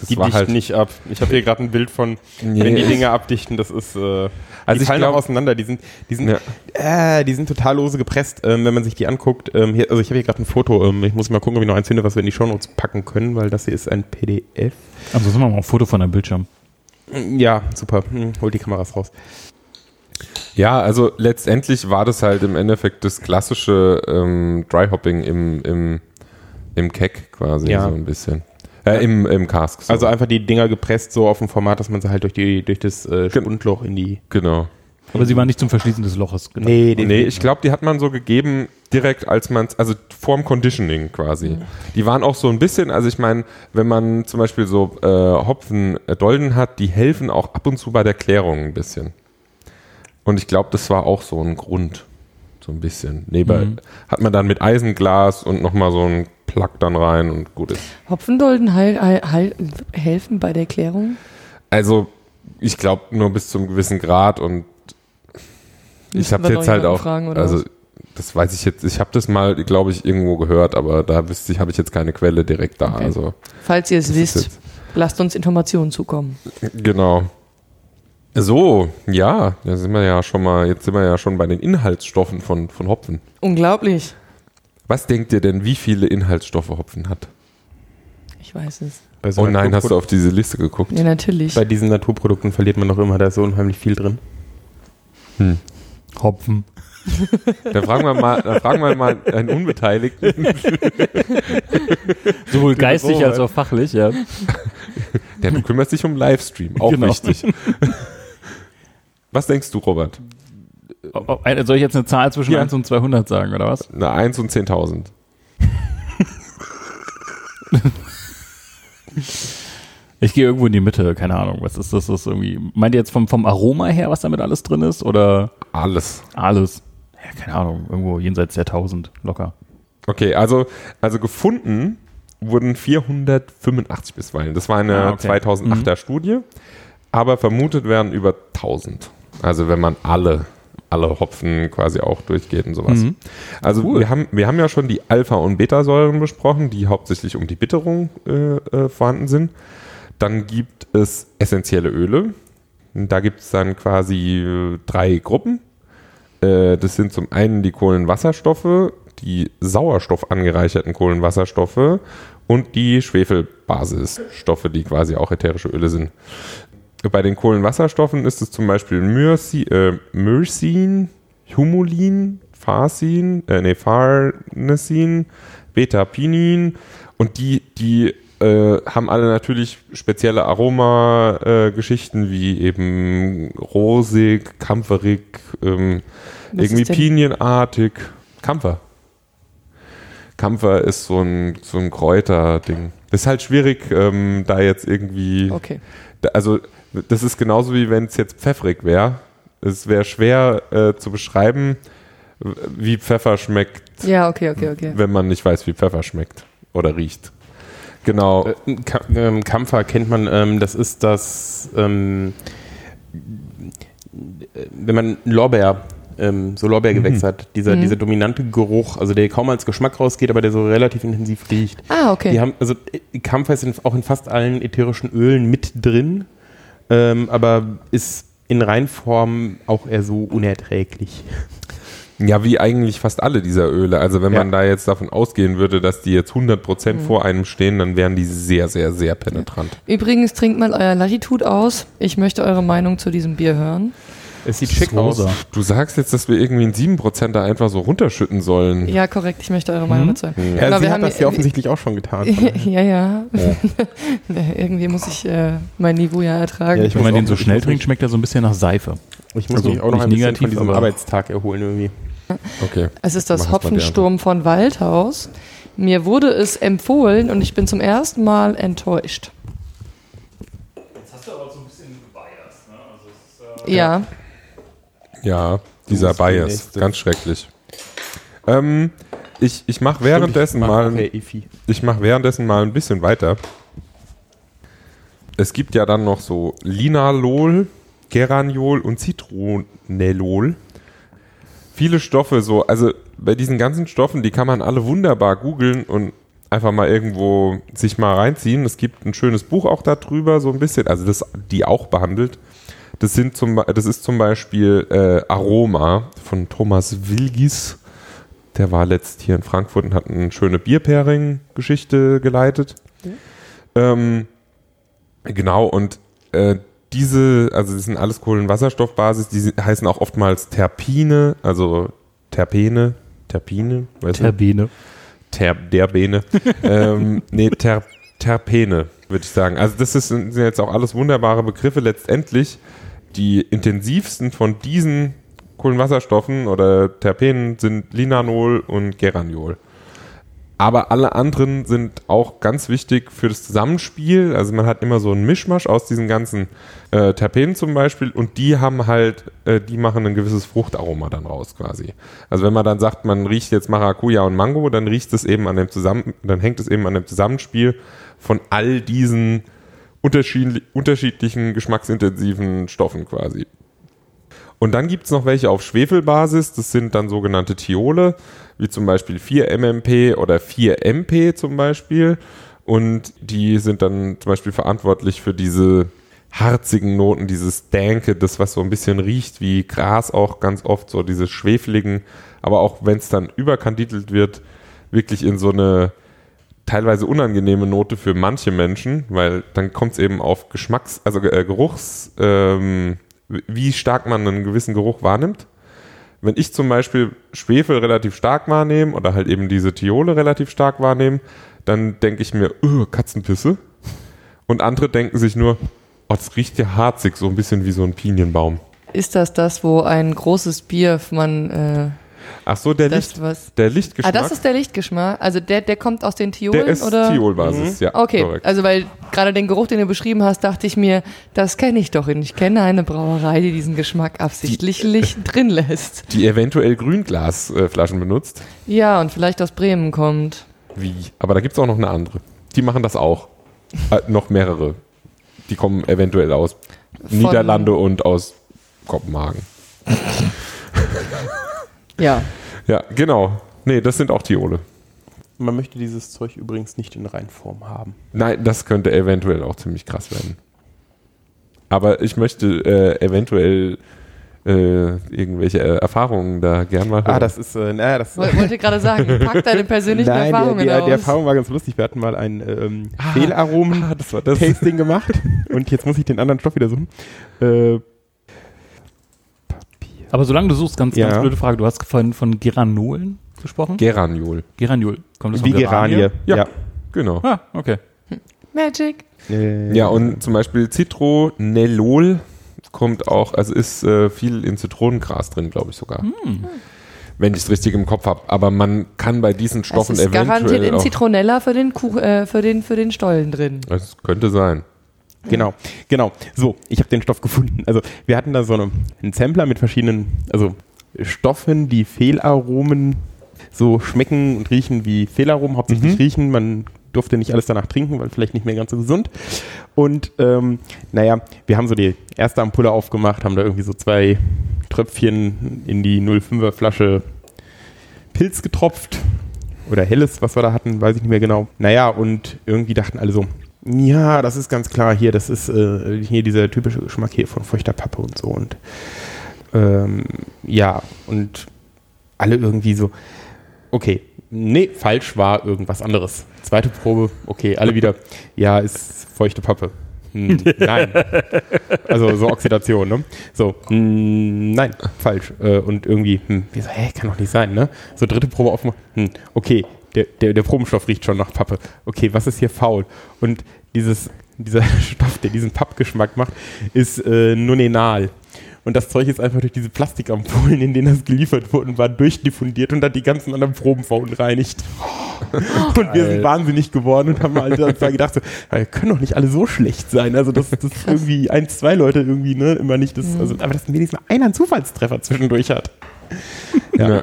das Die war dichten halt, nicht ab. Ich habe hier gerade ein Bild von, Nee, wenn die Dinge abdichten, das ist, äh, Also die ich fallen glaub- auch auseinander. Die sind, die sind, Ja. äh, die sind total lose gepresst, ähm, wenn man sich die anguckt. Ähm, hier, also ich habe hier gerade ein Foto. Ähm, ich muss mal gucken, ob ich noch eins finde, was wir in die Shownotes packen können, weil das hier ist ein PDF. Also machen wir mal ein Foto von deinem Bildschirm. Ja, super. Hm, hol die Kameras raus. ja, also letztendlich war das halt im Endeffekt das klassische ähm, Dryhopping im, im, im Keck quasi Ja. so ein bisschen. Äh, im, im Cask. So. Also einfach die Dinger gepresst so auf dem Format, dass man sie halt durch, die, durch das äh, Spundloch in die. genau. Aber sie waren nicht zum Verschließen des Loches. gedacht. Nee, den, Nee, ich glaube, die hat man so gegeben, direkt als man also vorm Conditioning quasi. Die waren auch so ein bisschen, also ich meine, wenn man zum Beispiel so äh, Hopfen-Dolden hat, die helfen auch ab und zu bei der Klärung ein bisschen. Und ich glaube, das war auch so ein Grund. So ein bisschen. Neben Mhm. hat man dann mit Eisenglas und nochmal so ein Plug dann rein und gut ist. Hopfendolden heil, heil, heil, helfen bei der Klärung? Also, ich glaube nur bis zum gewissen Grad und ich habe noch jetzt halt auch, fragen, oder also das weiß ich jetzt, ich habe das mal, glaube ich, irgendwo gehört, aber da wüsste ich, habe ich jetzt keine Quelle direkt da. Okay. Also Falls ihr es wisst, lasst uns Informationen zukommen. genau. So, ja, da sind wir ja schon mal, jetzt sind wir ja schon bei den Inhaltsstoffen von, von Hopfen. Unglaublich. Was denkt ihr denn, wie viele Inhaltsstoffe Hopfen hat? Ich weiß es. so Oh nein, hast du auf diese Liste geguckt? Ja, natürlich. bei diesen Naturprodukten verliert man doch immer, da ist so unheimlich viel drin. Hopfen. Da fragen wir mal, da fragen wir mal einen Unbeteiligten. Sowohl geistig als auch fachlich, ja. Der du kümmerst dich um Livestream, auch Genau. wichtig. Was denkst du, Robert? Ein- Soll ich jetzt eine Zahl zwischen Ja. 1 und 200 sagen, oder was? Eine 1 und 10.000. Ich gehe irgendwo in die Mitte, keine Ahnung. Was ist das? das ist irgendwie, meint ihr jetzt vom, vom Aroma her, was damit alles drin ist? Oder Alles. alles? Ja, keine Ahnung, irgendwo jenseits der 1000, locker. Okay, also, also gefunden wurden 485 bisweilen. Das war eine Ah, okay. 2008er Studie, aber vermutet werden über 1000. Also wenn man alle alle Hopfen quasi auch durchgeht und sowas. Mhm. Also wir, haben, wir haben ja schon die Alpha- und Betasäuren besprochen, die hauptsächlich um die Bitterung äh, äh, vorhanden sind. Dann gibt es essentielle Öle. Da gibt es dann quasi äh, drei Gruppen. Äh, das sind zum einen die Kohlenwasserstoffe, die Sauerstoff angereicherten Kohlenwasserstoffe und die Schwefelbasisstoffe, die quasi auch ätherische Öle sind. Bei den Kohlenwasserstoffen ist es zum Beispiel Myrci, äh, Myrcin, Humulin, Farsin, äh, nee, Farnesin, Beta-Pinin und die, die äh, haben alle natürlich spezielle Aroma-Geschichten wie eben rosig, kampferig, ähm, irgendwie pinienartig. Kampfer. Kampfer ist so ein, so ein Kräuterding. Das ist halt schwierig, ähm, da jetzt irgendwie. Okay. Da- Also, das ist genauso wie wenn es jetzt pfeffrig wäre. Es wäre schwer äh, zu beschreiben, wie Pfeffer schmeckt, Ja, okay, okay, okay. wenn man nicht weiß, wie Pfeffer schmeckt oder riecht. Genau. Äh, ähm, Kampfer kennt man, ähm, das ist das, ähm, äh, wenn man Lorbeer, ähm, so Lorbeergewächs hat, dieser, Mhm. dieser dominante Geruch, also der kaum als Geschmack rausgeht, aber der so relativ intensiv riecht. Ah, okay. Die haben, also äh, Kampfer ist in, auch in fast allen ätherischen Ölen mit drin, ähm, aber ist in Reinform auch eher so unerträglich. Ja, wie eigentlich fast alle dieser Öle. Also wenn Ja. man da jetzt davon ausgehen würde, dass die jetzt 100% vor einem stehen, dann wären die sehr, sehr, sehr penetrant. Übrigens, trinkt mal euer Latitude aus. Ich möchte eure Meinung zu diesem Bier hören. Es sieht schick aus. Du sagst jetzt, dass wir irgendwie einen 7% da einfach so runterschütten sollen. Ja, korrekt. Ich möchte eure Meinung dazu hören. Ja, Genau, sie wir hat haben das hier- ja offensichtlich auch schon getan. ja, ja. Ja, Irgendwie muss ich äh, mein Niveau ja ertragen. Ja, ich Wenn man den so schnell trinkt, schmeckt er so ein bisschen nach Seife. Ich muss Also mich auch noch nicht ein bisschen negativ, von diesem Arbeitstag erholen irgendwie. Okay. Es ist Mach das Hopfensturm von Waldhaus. Mir wurde es empfohlen und ich bin zum ersten Mal enttäuscht. Jetzt hast du aber so ein bisschen gebiased, ne? Also Ja, Ja, dieser Bias. Ganz schrecklich. Ähm, ich ich mache währenddessen mach mal. Ich mache währenddessen mal ein bisschen weiter. Es gibt ja dann noch so Linalol, Geraniol und Citronellol. Viele Stoffe so, also bei diesen ganzen Stoffen, die kann man alle wunderbar googeln und einfach mal irgendwo sich mal reinziehen. Es gibt ein schönes Buch auch darüber, so ein bisschen, also das die auch behandelt. Das, sind zum, das ist zum Beispiel äh, Aroma von Thomas Wilgis. Der war letzt hier in Frankfurt und hat eine schöne Bierpairing-Geschichte geleitet. Ähm, genau, und äh, diese, also das sind alles Kohlenwasserstoffbasis, die heißen auch oftmals Terpine, also Terpene, Terpine, weißt du? Terbene. Ter, Derbene. ähm, nee, ter, Terpene, würde ich sagen. Also das ist, sind jetzt auch alles wunderbare Begriffe. Letztendlich die intensivsten von diesen Kohlenwasserstoffen oder Terpenen sind Linanol und Geraniol. Aber alle anderen sind auch ganz wichtig für das Zusammenspiel. Also man hat immer so einen Mischmasch aus diesen ganzen äh, Terpenen zum Beispiel und die haben halt, äh, die machen ein gewisses Fruchtaroma dann raus quasi. Also wenn man dann sagt, man riecht jetzt Maracuja und Mango, dann riecht es eben an dem Zusammen, dann hängt es eben an dem Zusammenspiel von all diesen unterschiedli unterschiedlichen geschmacksintensiven Stoffen quasi. Und dann gibt es noch welche auf Schwefelbasis, das sind dann sogenannte Thiole, wie zum Beispiel 4-MMP oder 4-MP zum Beispiel. Und die sind dann zum Beispiel verantwortlich für diese harzigen Noten, dieses Danke, das was so ein bisschen riecht wie Gras auch ganz oft, so diese schwefeligen, aber auch wenn es dann überkandidelt wird, wirklich in so eine teilweise unangenehme Note für manche Menschen, weil dann kommt es eben auf Geschmacks-, also äh, Geruchs, ähm, wie stark man einen gewissen Geruch wahrnimmt. Wenn ich zum Beispiel Schwefel relativ stark wahrnehme oder halt eben diese Thiole relativ stark wahrnehme, dann denke ich mir, "Ugh, Katzenpisse. Und andere denken sich nur, oh, das riecht ja harzig, so ein bisschen wie so ein Pinienbaum. ist das das, wo ein großes Bier man äh, Ach so, der, das Licht, was? der Ah, Lichtgeschmack, das ist der Lichtgeschmack. Also der, der kommt aus den Thiolen der ist oder? Thiolbasis, ja. Okay, korrekt. also weil gerade den Geruch, den du beschrieben hast, dachte ich mir, das kenne ich doch. Und ich kenne eine Brauerei, die diesen Geschmack absichtlich Licht drin lässt. die eventuell Grünglasflaschen benutzt. Ja, und vielleicht aus Bremen kommt. Wie? Aber da gibt es auch noch eine andere. Die machen das auch. Äh, noch mehrere. Die kommen eventuell aus Von- Niederlande und aus Kopenhagen. Ja. Ja, genau. Nee, das sind auch Thiole. Man möchte dieses Zeug übrigens nicht in Reinform haben. Nein, das könnte eventuell auch ziemlich krass werden. Aber ich möchte äh, eventuell äh, irgendwelche äh, Erfahrungen da gern mal hören. Ah, das ist, äh, naja, das Woll- Wollte gerade sagen, pack deine persönlichen Nein, Erfahrungen die, die, aus. die Erfahrung war ganz lustig. Wir hatten mal ein ähm, ah, das war das. Tasting gemacht und jetzt muss ich den anderen Stoff wieder suchen. Äh, Aber solange du suchst, ganz, ganz Ja. blöde Frage. Du hast von, von Geranolen gesprochen? Geraniol. Geraniol. Kommt das wie von Geranie. Ja. Genau. Ah, okay. Magic. Äh, Ja, und zum Beispiel Citronellol kommt auch, also ist äh, viel in Zitronengras drin, glaube ich sogar. Wenn ich es richtig im Kopf habe. Aber man kann bei diesen Es Stoffen ist garantiert eventuell in auch, Zitronella für den, Kuch, äh, für den, für den Stollen drin. Es könnte sein. Genau, genau. So, ich habe den Stoff gefunden. Also wir hatten da so eine, einen Sampler mit verschiedenen, also Stoffen, die Fehlaromen so schmecken und riechen wie Fehlaromen, hauptsächlich Mhm. riechen. Man durfte nicht alles danach trinken, weil vielleicht nicht mehr ganz so gesund. Und ähm, naja, wir haben so die erste Ampulle aufgemacht, haben da irgendwie so zwei Tröpfchen in die 05er Flasche Pilz getropft. Oder Helles, was wir da hatten, weiß ich nicht mehr genau. Naja, und irgendwie dachten alle so, ja, das ist ganz klar hier, das ist äh, hier dieser typische Geschmack hier von feuchter Pappe und so. Und ähm, ja, und alle irgendwie so, okay, nee, falsch war irgendwas anderes. Zweite Probe, okay, alle wieder, ja, ist feuchte Pappe. Hm, nein. Also so Oxidation, ne? So, hm, nein, falsch. Äh, und irgendwie, hm, wir so, hä, kann doch nicht sein, ne? So dritte Probe aufmachen, hm, okay, der, der, der Probenstoff riecht schon nach Pappe. Okay, was ist hier faul? Und dieses, dieser Stoff, der diesen Pappgeschmack macht, ist äh, Nonenal. Und das Zeug ist einfach durch diese Plastikampullen, in denen das geliefert wurde, war durchdiffundiert und hat die ganzen anderen Proben verunreinigt. Und wir sind wahnsinnig geworden und haben halt uns da gedacht, so, "Ja, können doch nicht alle so schlecht sein. Also, dass das irgendwie ein, zwei Leute irgendwie, ne, immer nicht das, also, aber dass wenigstens mal einer einen Zufallstreffer zwischendurch hat. Ja. Ja.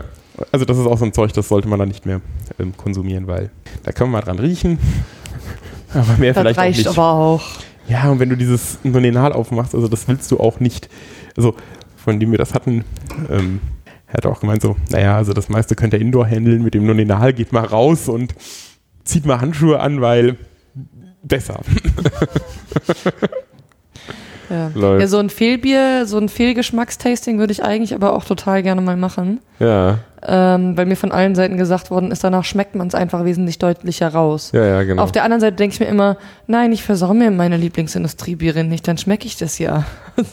Also, das ist auch so ein Zeug, das sollte man dann nicht mehr ähm, konsumieren, weil da kann man mal dran riechen. Aber mehr Das vielleicht auch reicht nicht. aber auch. Ja, und wenn du dieses Nonenal aufmachst, also das willst du auch nicht. Also, von dem wir das hatten, ähm, er hat auch gemeint so, naja, also das meiste könnt ihr Indoor handeln, mit dem Nonenal geht mal raus und zieht mal Handschuhe an, weil besser. Ja. Ja, so ein Fehlbier, so ein Fehlgeschmackstasting würde ich eigentlich aber auch total gerne mal machen. Ja, Ähm, weil mir von allen Seiten gesagt worden ist, danach schmeckt man es einfach wesentlich deutlicher raus. ja, ja, genau. Auf der anderen Seite denke ich mir immer, nein, ich versau mir meine Lieblingsindustriebiere nicht, dann schmecke ich das ja.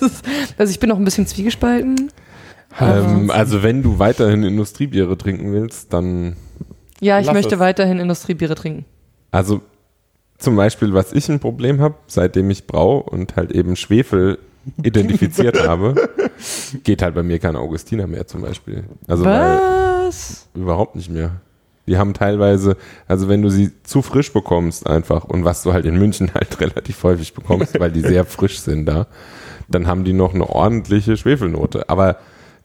Also ich bin noch ein bisschen zwiegespalten. ähm, also wenn du weiterhin Industriebiere trinken willst, dann Ja, ich möchte es. weiterhin Industriebiere trinken. Also zum Beispiel, was ich ein Problem habe, seitdem ich brau und halt eben Schwefel identifiziert habe, geht halt bei mir kein Augustiner mehr zum Beispiel. Also weil, Was? überhaupt nicht mehr. Die haben teilweise, also wenn du sie zu frisch bekommst einfach und was du halt in München halt relativ häufig bekommst, weil die sehr frisch sind da, dann haben die noch eine ordentliche Schwefelnote. Aber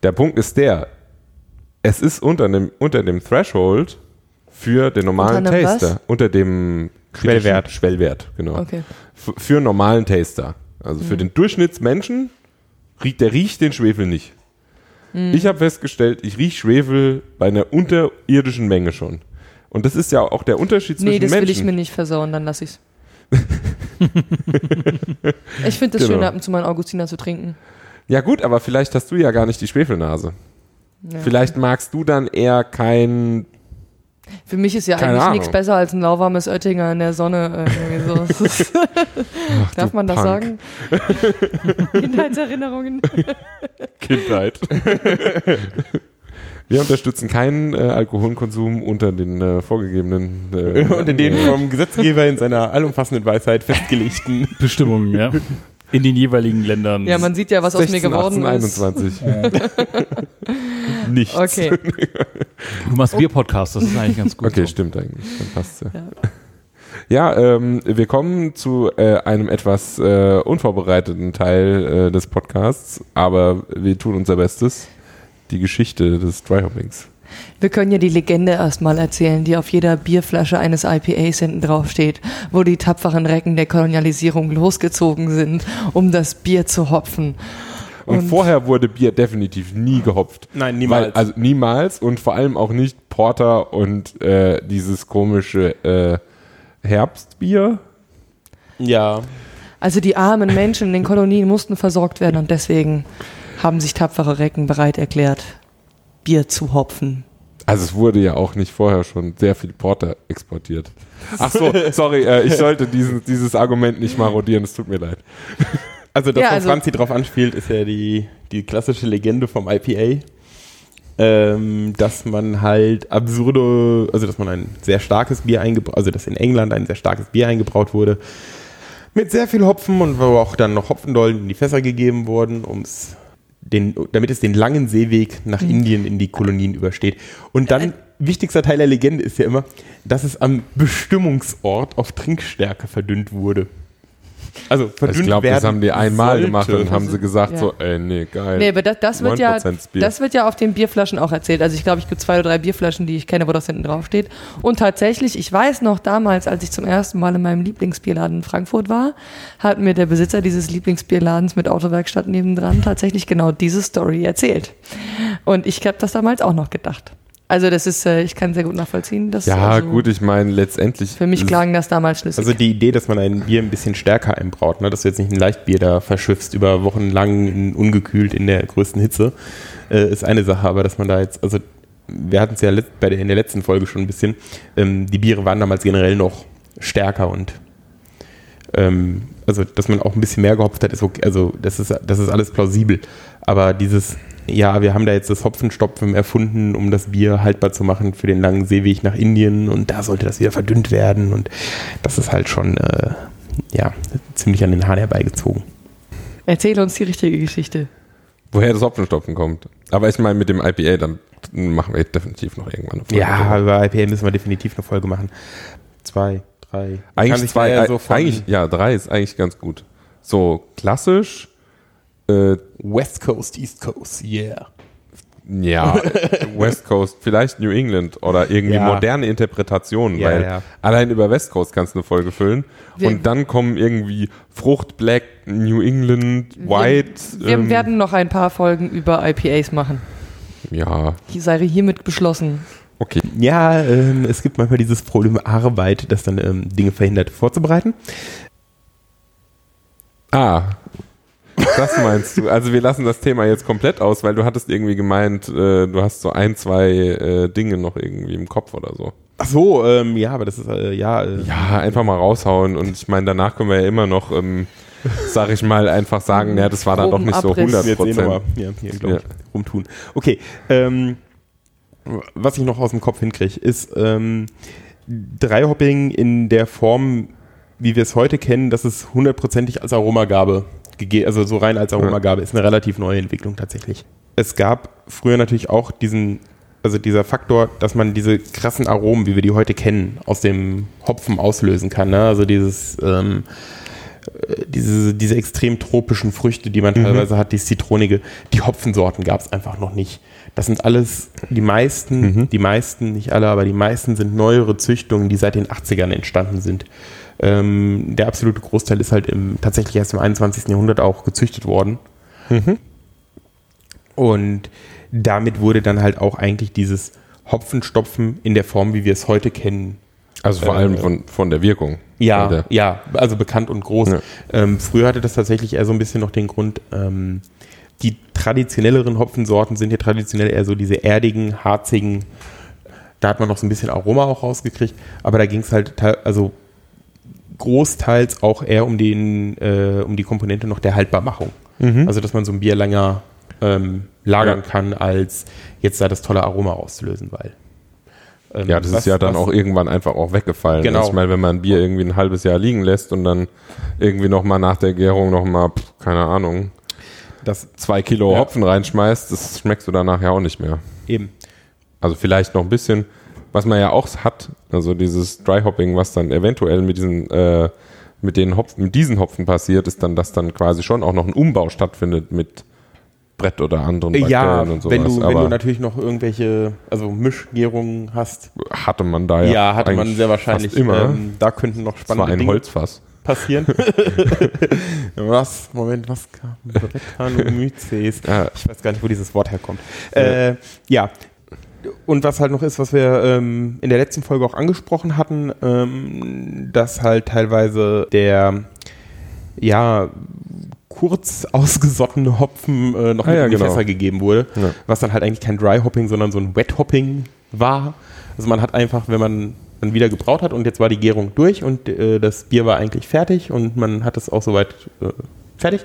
der Punkt ist der, es ist unter dem, unter dem Threshold für den normalen Unter einem was? Taster, unter dem Schwellwert. Schwellwert, genau. Okay. Für einen normalen Taster. Also für den Durchschnittsmenschen riecht der riecht den Schwefel nicht. Ich habe festgestellt, ich riech Schwefel bei einer unterirdischen Menge schon. Und das ist ja auch der Unterschied zwischen Nee, das will Menschen. ich mir nicht versauen, dann lass ich's. ich finde es Genau. schön, ab und zu mal einen Augustiner zu trinken. ja gut, aber vielleicht hast du ja gar nicht die Schwefelnase. Ja. Vielleicht magst du dann eher kein Für mich ist ja Keine eigentlich Ahnung. nichts besser als ein lauwarmes Oettinger in der Sonne. Irgendwie so. Ist- Darf man das Punk. sagen? Kindheitserinnerungen. Kindheit. Wir unterstützen keinen äh, Alkoholkonsum unter den äh, vorgegebenen äh, Und in den vom Gesetzgeber in seiner allumfassenden Weisheit festgelegten. Bestimmungen, ja. In den jeweiligen Ländern. Ja, man sieht ja, was aus mir 16, geworden 18, ist. 21. Nichts. Okay. Du machst Bier-Podcast, das ist eigentlich ganz gut. Okay, so. stimmt eigentlich. Dann passt's ja. Ja, ähm, wir kommen zu äh, einem etwas äh, unvorbereiteten Teil äh, des Podcasts, aber wir tun unser Bestes. Die Geschichte des Dryhoppings. Wir können ja die Legende erstmal erzählen, die auf jeder Bierflasche eines IPAs hinten drauf steht, wo die tapferen Recken der Kolonialisierung losgezogen sind, um das Bier zu hopfen. Und, Und- vorher wurde Bier definitiv nie gehopft. Nein, niemals. Weil, also niemals und vor allem auch nicht Porter und äh, dieses komische äh, Herbstbier. Ja. Also die armen Menschen in den Kolonien mussten versorgt werden und deswegen haben sich tapfere Recken bereit erklärt, Bier zu hopfen. Also es wurde ja auch nicht vorher schon sehr viel Porter exportiert. Ach so, sorry, äh, ich sollte diesen, dieses Argument nicht marodieren, es tut mir leid. Also das, Ja, was also- Franzi drauf anspielt, ist ja die, die klassische Legende vom IPA. Ähm, dass man halt absurde, also dass man ein sehr starkes Bier eingebraut, also dass in England ein sehr starkes Bier eingebraut wurde, mit sehr viel Hopfen und wo auch dann noch Hopfendollen in die Fässer gegeben wurden, um's den, damit es den langen Seeweg nach Indien in die Kolonien übersteht. Und dann, wichtigster Teil der Legende ist ja immer, dass es am Bestimmungsort auf Trinkstärke verdünnt wurde. Also verdünnt Ich glaube, das haben die einmal sollte. gemacht und haben sie gesagt Ja. so, ey, nee, geil. Nee, aber das, das, wird ja, 9% Bier. das wird ja auf den Bierflaschen auch erzählt. Also ich glaube, ich gibt zwei oder drei Bierflaschen, die ich kenne, wo das hinten drauf steht. Und tatsächlich, ich weiß noch damals, als ich zum ersten Mal in meinem Lieblingsbierladen in Frankfurt war, hat mir der Besitzer dieses Lieblingsbierladens mit Autowerkstatt nebendran tatsächlich genau diese Story erzählt. Und ich habe das damals auch noch gedacht. Also das ist, äh, ich kann sehr gut nachvollziehen. Dass, ja, also, gut, ich meine, letztendlich. Für mich klang das damals schlüssig. Also die Idee, dass man ein Bier ein bisschen stärker einbraut, ne? dass du jetzt nicht ein Leichtbier da verschiffst über Wochen lang in, ungekühlt in der größten Hitze, äh, ist eine Sache, aber dass man da jetzt, also wir hatten es ja bei der, in der letzten Folge schon ein bisschen, ähm, die Biere waren damals generell noch stärker und ähm, also dass man auch ein bisschen mehr gehopft hat, ist okay, also das ist, das ist alles plausibel. Aber dieses, ja, wir haben da jetzt das Hopfenstopfen erfunden, um das Bier haltbar zu machen für den langen Seeweg nach Indien und da sollte das wieder verdünnt werden und das ist halt schon, äh, ja, ziemlich an den Haaren herbeigezogen. Erzähle uns die richtige Geschichte. woher das Hopfenstopfen kommt. Aber ich meine, mit dem IPA, dann machen wir definitiv noch irgendwann eine Folge. Ja, über IPA müssen wir definitiv eine Folge machen. Zwei, drei. Eigentlich zwei, so eigentlich, ja, drei ist eigentlich ganz gut. So klassisch, äh, West Coast, East Coast, yeah. ja, West Coast, vielleicht New England oder irgendwie Ja. moderne Interpretationen, Ja, weil ja. allein über West Coast kannst du eine Folge füllen Wir- und dann kommen irgendwie Frucht, Black, New England, White. Wir ähm, werden noch ein paar Folgen über IPAs machen. ja, Die sei hiermit beschlossen. okay. Ja, ähm, es gibt manchmal dieses Problem Arbeit, das dann ähm, Dinge verhindert vorzubereiten. Ah, das meinst du. Also wir lassen das Thema jetzt komplett aus, weil du hattest irgendwie gemeint, äh, du hast so ein, zwei äh, Dinge noch irgendwie im Kopf oder so. Ach so, ähm, ja, aber das ist, äh, ja, äh, Ja, einfach mal raushauen und ich meine, danach können wir ja immer noch, ähm, sag ich mal, einfach sagen, ja, das war dann doch nicht so Abriss. 100 jetzt eh nochmal Prozent. hier, hier glaube ich, Ja. rumtun. Okay, ähm, was ich noch aus dem Kopf hinkriege, ist ähm, Dreihopping in der Form, wie wir es heute kennen, dass es hundertprozentig als Aromagabe gegeben, also so rein als Aromagabe, ist eine relativ neue Entwicklung tatsächlich. Es gab früher natürlich auch diesen, also dieser Faktor, dass man diese krassen Aromen, wie wir die heute kennen, aus dem Hopfen auslösen kann. Ne? Also dieses ähm, diese, diese extrem tropischen Früchte, die man teilweise hat, die zitronige, die Hopfensorten gab es einfach noch nicht. Das sind alles, die meisten, die meisten, nicht alle, aber die meisten sind neuere Züchtungen, die seit den 80ern entstanden sind. Ähm, der absolute Großteil ist halt im, tatsächlich erst im 21. Jahrhundert auch gezüchtet worden. Und damit wurde dann halt auch eigentlich dieses Hopfenstopfen in der Form, wie wir es heute kennen, Also vor Äh, allem von, von der Wirkung. ja, der- ja, also bekannt und groß. Ja. Ähm, früher hatte das tatsächlich eher so ein bisschen noch den Grund, ähm, die traditionelleren Hopfensorten sind ja traditionell eher so diese erdigen, harzigen, da hat man noch so ein bisschen Aroma auch rausgekriegt, aber da ging es halt also großteils auch eher um den, äh, um die Komponente noch der Haltbarmachung. Also dass man so ein Bier länger ähm, lagern kann, als jetzt da das tolle Aroma auszulösen, weil. ähm, Ja, das was- ist ja dann was- auch irgendwann einfach auch weggefallen. Genau. Ich meine, wenn man ein Bier irgendwie ein halbes Jahr liegen lässt und dann irgendwie nochmal nach der Gärung nochmal, keine Ahnung, das zwei Kilo Ja. Hopfen reinschmeißt, das schmeckst du danach ja auch nicht mehr. eben. Also vielleicht noch ein bisschen, was man ja auch hat, also dieses Dry Hopping, was dann eventuell mit diesen, äh, mit den Hopfen, mit diesen Hopfen passiert, ist dann, dass dann quasi schon auch noch ein Umbau stattfindet mit Brett oder anderen Bakterien Ja, und sowas. wenn du, wenn du natürlich noch irgendwelche, also Mischgärungen hast, hatte man da ja, ja, hatte man sehr wahrscheinlich. immer. Ähm, da könnten noch das war spannende ein Dinge Holzfass. passieren. was? Moment, was kam? Brettanomyces. Ich weiß gar nicht, wo dieses Wort herkommt. Äh, ja. Und was halt noch ist, was wir ähm, in der letzten Folge auch angesprochen hatten, ähm, dass halt teilweise der ja kurz ausgesottene Hopfen äh, noch Ah, mit ja, in die genau. Fässer gegeben wurde, Ja. was dann halt eigentlich kein Dry Hopping, sondern so ein Wet Hopping war. Also man hat einfach, wenn man dann wieder gebraut hat und jetzt war die Gärung durch und äh, das Bier war eigentlich fertig und man hat es auch soweit äh, fertig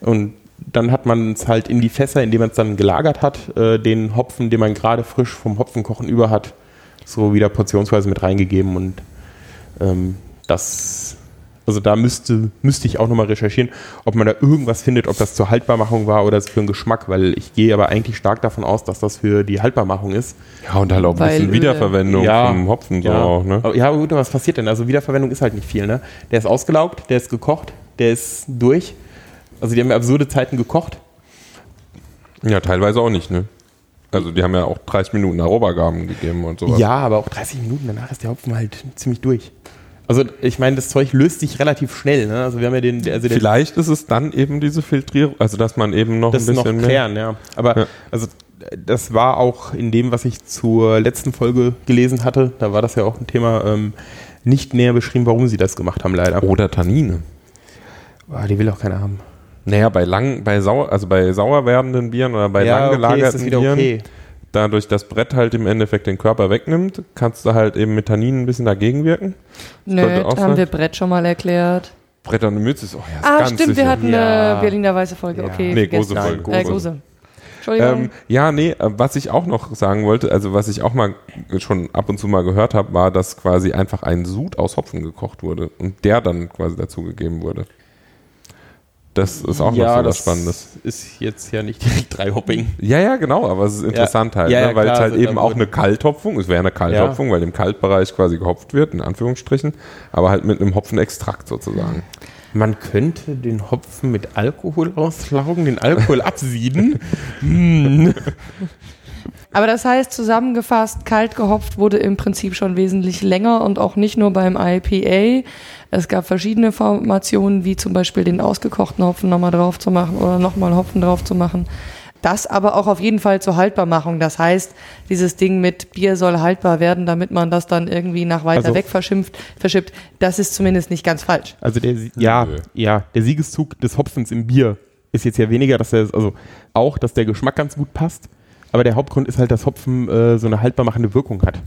und dann hat man es halt in die Fässer, in denen man es dann gelagert hat, äh, den Hopfen, den man gerade frisch vom Hopfenkochen über hat, so wieder portionsweise mit reingegeben und ähm, das, also da müsste, müsste ich auch nochmal recherchieren, ob man da irgendwas findet, ob das zur Haltbarmachung war oder für den Geschmack, weil ich gehe aber eigentlich stark davon aus, dass das für die Haltbarmachung ist. Ja, und halt auch ein Weil bisschen Öle- Wiederverwendung Ja. vom Hopfen so ja. auch, ne? Aber- ja, gut, was passiert denn? Also Wiederverwendung ist halt nicht viel, ne? Der ist ausgelaugt, der ist gekocht, der ist durch. Also die haben ja absurde Zeiten gekocht. Ja, teilweise auch nicht, ne? Also die haben ja auch 30 Minuten Arobergaben gegeben und sowas. Ja, aber auch 30 Minuten danach ist der Hopfen halt ziemlich durch. Also ich meine, das Zeug löst sich relativ schnell, ne? Also wir haben ja den, also der, Vielleicht ist es dann eben diese Filtrierung, also dass man eben noch das ein noch bisschen mehr. klären, ja. Aber Ja. also das war auch in dem, was ich zur letzten Folge gelesen hatte, da war das ja auch ein Thema, ähm, nicht näher beschrieben, warum sie das gemacht haben, leider. Oder Tannine. Boah, die will auch keiner haben. Naja, bei lang, bei sauer, also bei sauer werdenden Bieren oder bei lang okay, ist gelagerten das wieder Bieren, okay. dadurch das Brett halt im Endeffekt den Körper wegnimmt, kannst du halt eben mit Tanninen ein bisschen dagegen wirken. Nö, könnte auch da haben sein. wir Brett schon mal erklärt. Brett der Mütze ist, oh ja, ist Ah, ganz stimmt, wir sicher. hatten Ja. eine Berliner Weiße Folge. Ja. Okay, Nee, große Folge, Äh, große. große. Entschuldigung. Ähm, ja, nee, äh, was ich auch noch sagen wollte, also was ich auch mal schon ab und zu mal gehört habe, war, dass quasi einfach ein Sud aus Hopfen gekocht wurde und der dann quasi dazugegeben wurde. Das ist auch noch so was Spannendes. ist jetzt ja nicht direkt drei Hopping. Ja, ja, genau, aber es ist interessant halt, Ja, ja, ne? weil es halt also eben auch eine Kalthopfung, es wäre eine Kalthopfung, weil im Kaltbereich quasi gehopft wird, in Anführungsstrichen, aber halt mit einem Hopfenextrakt sozusagen. Man könnte den Hopfen mit Alkohol auslaugen, den Alkohol absieden. Hm. Aber das heißt, zusammengefasst, kalt gehopft wurde im Prinzip schon wesentlich länger und auch nicht nur beim IPA. Es gab verschiedene Formationen, wie zum Beispiel den ausgekochten Hopfen nochmal drauf zu machen oder nochmal Hopfen drauf zu machen. Das aber auch auf jeden Fall zur Haltbarmachung. Das heißt, dieses Ding mit Bier soll haltbar werden, damit man das dann irgendwie nach weiter Also- weg verschimpft, verschippt, das ist zumindest nicht ganz falsch. Also der, ja, ja, der Siegeszug des Hopfens im Bier ist jetzt ja weniger, dass er, also auch, dass der Geschmack ganz gut passt. Aber der Hauptgrund ist halt, dass Hopfen äh, so eine haltbar machende Wirkung hat.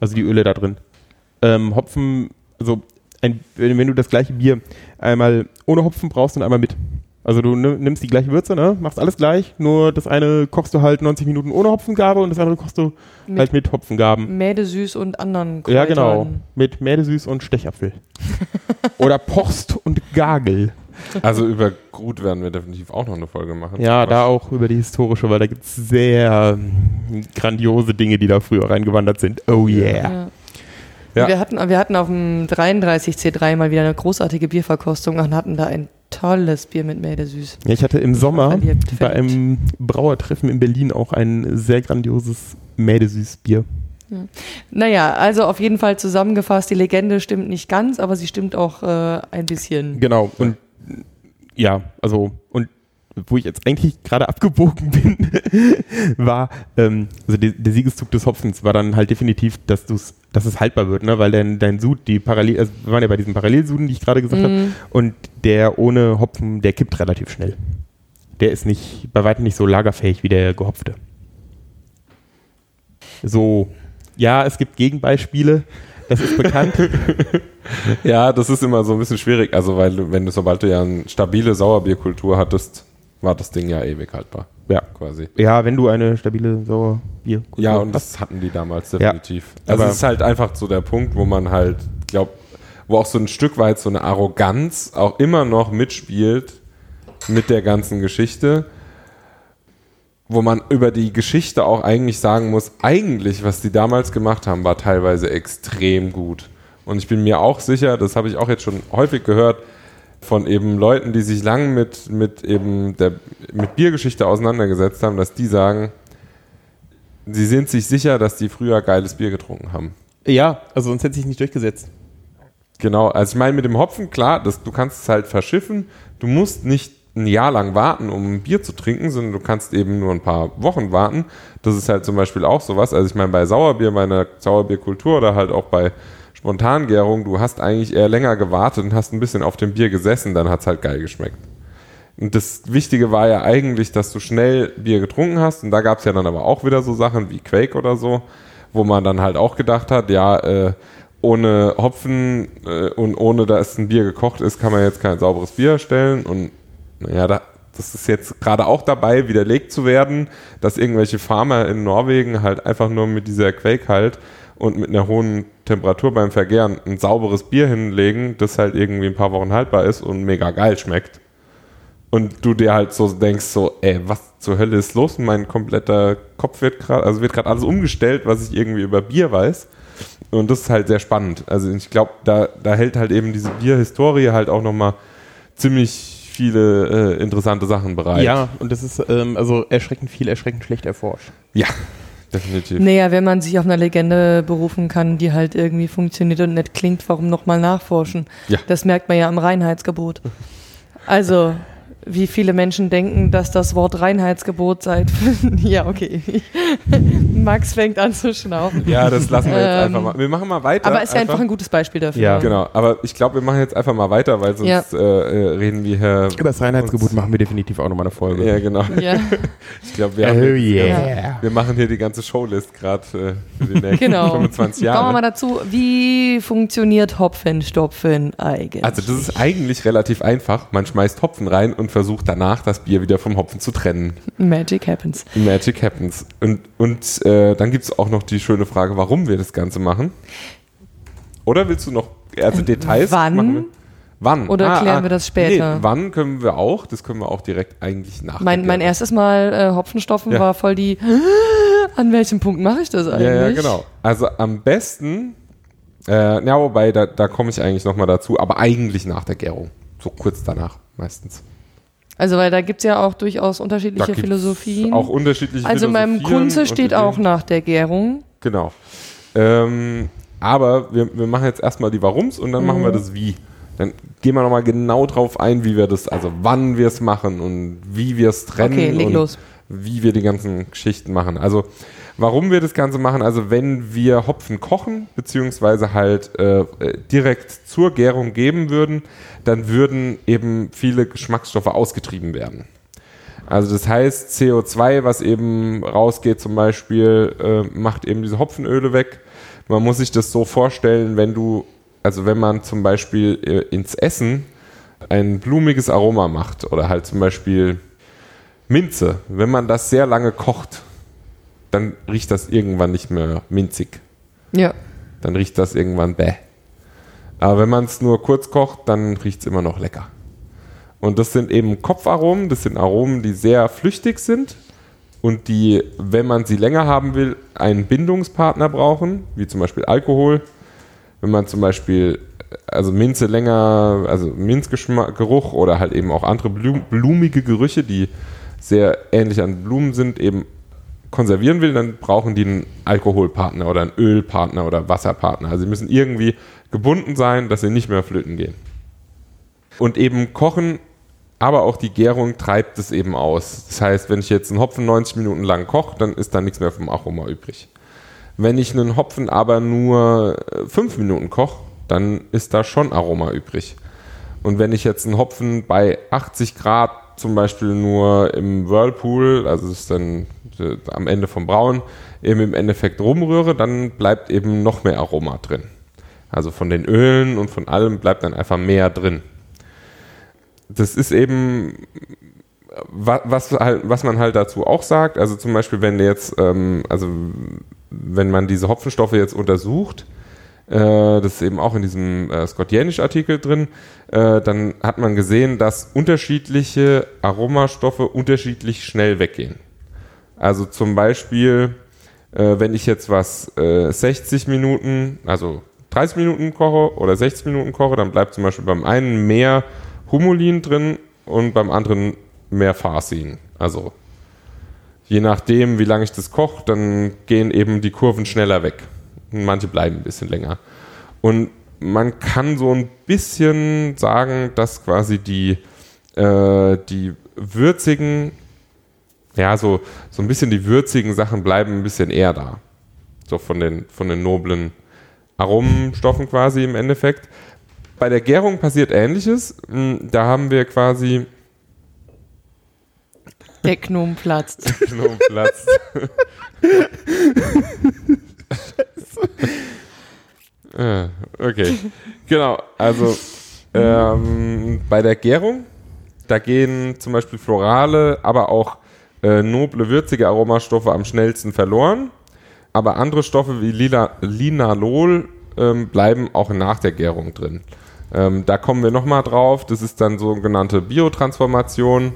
Also die Öle da drin. Ähm, Hopfen, also ein, wenn du das gleiche Bier einmal ohne Hopfen brauchst und einmal mit. Also du nimm- nimmst die gleiche Würze, ne? machst alles gleich, nur das eine kochst du halt 90 Minuten ohne Hopfengabe und das andere kochst du Mit halt mit Hopfengaben. Mäde süß und anderen Ja, genau. Kräutern. Mit Mädesüß und Stechapfel. Oder Post und Gagel. Also über Grut werden wir definitiv auch noch eine Folge machen. Ja, da auch über die historische, weil da gibt es sehr ähm, grandiose Dinge, die da früher reingewandert sind. Oh yeah. Ja. Ja. Wir, hatten, wir hatten auf dem 33C3 mal wieder eine großartige Bierverkostung und hatten da ein tolles Bier mit Mädesüß. Ja, ich hatte im Sommer bei einem Brauertreffen in Berlin auch ein sehr grandioses Mädesüß-Bier. Naja, also auf jeden Fall zusammengefasst, die Legende stimmt nicht ganz, aber sie stimmt auch äh, ein bisschen. Genau. Und ja, also, und wo ich jetzt eigentlich gerade abgebogen bin, war, ähm, also der, der Siegeszug des Hopfens war dann halt definitiv, dass du's, dass es haltbar wird, ne? Weil dein, dein Sud, die Parallel, also wir waren ja bei diesen Parallelsuden, die ich gerade gesagt habe, Mhm. und der ohne Hopfen, der kippt relativ schnell. Der ist nicht, bei weitem nicht so lagerfähig wie der gehopfte. So, ja, es gibt Gegenbeispiele, das ist bekannt. Ja, das ist immer so ein bisschen schwierig. Also, weil wenn du, sobald du ja eine stabile Sauerbierkultur hattest, war das Ding ja ewig haltbar. Ja. Quasi. Ja, wenn du eine stabile Sauerbier. Ja, und das hatten die damals Ja. definitiv. Also, Aber- es ist halt einfach so der Punkt, wo man halt, glaub, wo auch so ein Stück weit so eine Arroganz auch immer noch mitspielt mit der ganzen Geschichte, wo man über die Geschichte auch eigentlich sagen muss, eigentlich, was die damals gemacht haben, war teilweise extrem gut. Und ich bin mir auch sicher, das habe ich auch jetzt schon häufig gehört, von eben Leuten, die sich lang mit, mit eben der mit Biergeschichte auseinandergesetzt haben, dass die sagen, sie sind sich sicher, dass die früher geiles Bier getrunken haben. Ja, also sonst hätte sich nicht durchgesetzt. Genau, also ich meine mit dem Hopfen, klar, das, du kannst es halt verschiffen. Du musst nicht ein Jahr lang warten, um ein Bier zu trinken, sondern du kannst eben nur ein paar Wochen warten. Das ist halt zum Beispiel auch sowas. Also ich meine, bei Sauerbier, bei einer Sauerbierkultur oder halt auch bei Spontangärung, du hast eigentlich eher länger gewartet und hast ein bisschen auf dem Bier gesessen, dann hat es halt geil geschmeckt. Und das Wichtige war ja eigentlich, dass du schnell Bier getrunken hast. Und da gab es ja dann aber auch wieder so Sachen wie Quake oder so, wo man dann halt auch gedacht hat, ja, äh, ohne Hopfen äh, und ohne dass ein Bier gekocht ist, kann man jetzt kein sauberes Bier erstellen. Und naja, da, das ist jetzt gerade auch dabei, widerlegt zu werden, dass irgendwelche Farmer in Norwegen halt einfach nur mit dieser Quake halt und mit einer hohen Temperatur beim Vergären ein sauberes Bier hinlegen, das halt irgendwie ein paar Wochen haltbar ist und mega geil schmeckt. Und du dir halt so denkst, so, ey, was zur Hölle ist los? Mein kompletter Kopf wird gerade, also wird gerade alles umgestellt, was ich irgendwie über Bier weiß. Und das ist halt sehr spannend. Also ich glaube, da, da hält halt eben diese Bierhistorie halt auch nochmal ziemlich viele äh, interessante Sachen bereit. Ja, und das ist ähm, also erschreckend viel, erschreckend schlecht erforscht. Ja, definitiv. Naja, wenn man sich auf eine Legende berufen kann, die halt irgendwie funktioniert und nicht klingt, warum nochmal nachforschen? Ja. Das merkt man ja am Reinheitsgebot. Also, wie viele Menschen denken, dass das Wort Reinheitsgebot seit. ja, okay. Max fängt an zu schnaufen. Ja, das lassen wir jetzt Ähm, einfach mal. Wir machen mal weiter. Aber ist ja einfach ein gutes Beispiel dafür. Ja. Genau, aber ich glaube, wir machen jetzt einfach mal weiter, weil sonst Ja. äh, äh, reden wir hier. Über das Reinheitsgebot machen wir definitiv auch nochmal eine Folge. Ja, genau. Ja, Ich glaube, wir, Oh yeah. wir machen hier die ganze Showlist gerade äh, für die nächsten genau. 25 Kommen wir Jahre. mal dazu, wie funktioniert Hopfenstopfen eigentlich? Also das ist eigentlich relativ einfach. Man schmeißt Hopfen rein und versucht danach das Bier wieder vom Hopfen zu trennen. Magic happens. Magic happens. Und, und äh, dann gibt es auch noch die schöne Frage, warum wir das Ganze machen. Oder willst du noch also Details? wann? Wann? Oder klären wir das später? Nee, wann können wir auch? Das können wir auch direkt eigentlich nach. Mein, mein erstes Mal äh, Hopfenstopfen Ja. war voll die, an welchem Punkt mache ich das eigentlich? Ja, ja, genau. Also am besten, äh, ja, wobei, da, da komme ich eigentlich nochmal dazu, aber eigentlich nach der Gärung. So kurz danach meistens. Also, weil da gibt's ja auch durchaus unterschiedliche Philosophien. Auch unterschiedliche also in meinem Philosophien Kunze steht auch nach der Gärung. Genau. Ähm, aber wir, wir machen jetzt erstmal die Warums und dann machen Mhm. wir das Wie. Dann gehen wir nochmal genau drauf ein, wie wir das, also wann wir es machen und wie wir es trennen Okay, leg und los. wie wir die ganzen Geschichten machen. Also warum wir das Ganze machen, also wenn wir Hopfen kochen, beziehungsweise halt äh, direkt zur Gärung geben würden, dann würden eben viele Geschmacksstoffe ausgetrieben werden. Also das heißt, CO2, was eben rausgeht zum Beispiel, äh, macht eben diese Hopfenöle weg. Man muss sich das so vorstellen, wenn du, also wenn man zum Beispiel äh, ins Essen ein blumiges Aroma macht oder halt zum Beispiel Minze, wenn man das sehr lange kocht, dann riecht das irgendwann nicht mehr minzig. Ja. Dann riecht das irgendwann bäh. Aber wenn man es nur kurz kocht, dann riecht es immer noch lecker. Und das sind eben Kopfaromen, das sind Aromen, die sehr flüchtig sind und die, wenn man sie länger haben will, einen Bindungspartner brauchen, wie zum Beispiel Alkohol. Wenn man zum Beispiel, also Minze länger, also Minzgeruch oder halt eben auch andere blum, blumige Gerüche, die sehr ähnlich an Blumen sind, eben konservieren will, dann brauchen die einen Alkoholpartner oder einen Ölpartner oder Wasserpartner. Also sie müssen irgendwie gebunden sein, dass sie nicht mehr flöten gehen. Und eben kochen, aber auch die Gärung treibt es eben aus. Das heißt, wenn ich jetzt einen Hopfen 90 Minuten lang koche, dann ist da nichts mehr vom Aroma übrig. Wenn ich einen Hopfen aber nur 5 Minuten koche, dann ist da schon Aroma übrig. Und wenn ich jetzt einen Hopfen bei 80 Grad zum Beispiel nur im Whirlpool, also das ist dann äh, am Ende vom Brauen, eben im Endeffekt rumrühre, dann bleibt eben noch mehr Aroma drin. Also von den Ölen und von allem bleibt dann einfach mehr drin. Das ist eben, wa- was, halt, was man halt dazu auch sagt, also zum Beispiel, wenn jetzt, ähm, also wenn man diese Hopfenstoffe jetzt untersucht, äh, das ist eben auch in diesem äh, Scott Janisch-Artikel drin, äh, dann hat man gesehen, dass unterschiedliche Aromastoffe unterschiedlich schnell weggehen. Also zum Beispiel, äh, wenn ich jetzt was äh, 60 Minuten, also 30 Minuten koche oder 60 Minuten koche, dann bleibt zum Beispiel beim einen mehr Humulin drin und beim anderen mehr Farsin. Also je nachdem, wie lange ich das koche, dann gehen eben die Kurven schneller weg. Manche bleiben ein bisschen länger. Und man kann so ein bisschen sagen, dass quasi die, äh, die würzigen, ja, so, so ein bisschen die würzigen Sachen bleiben ein bisschen eher da. So von den, von den noblen Aromenstoffen quasi im Endeffekt. Bei der Gärung passiert ähnliches. Hm, Da haben wir quasi Der Gnom platzt. Knoblauchplatz. Ah, okay. Genau, also ähm, bei der Gärung, da gehen zum Beispiel florale, aber auch äh, noble, würzige Aromastoffe am schnellsten verloren. Aber andere Stoffe wie Lila, Linalol ähm, bleiben auch nach der Gärung drin. Ähm, da kommen wir nochmal drauf. Das ist dann sogenannte Biotransformation.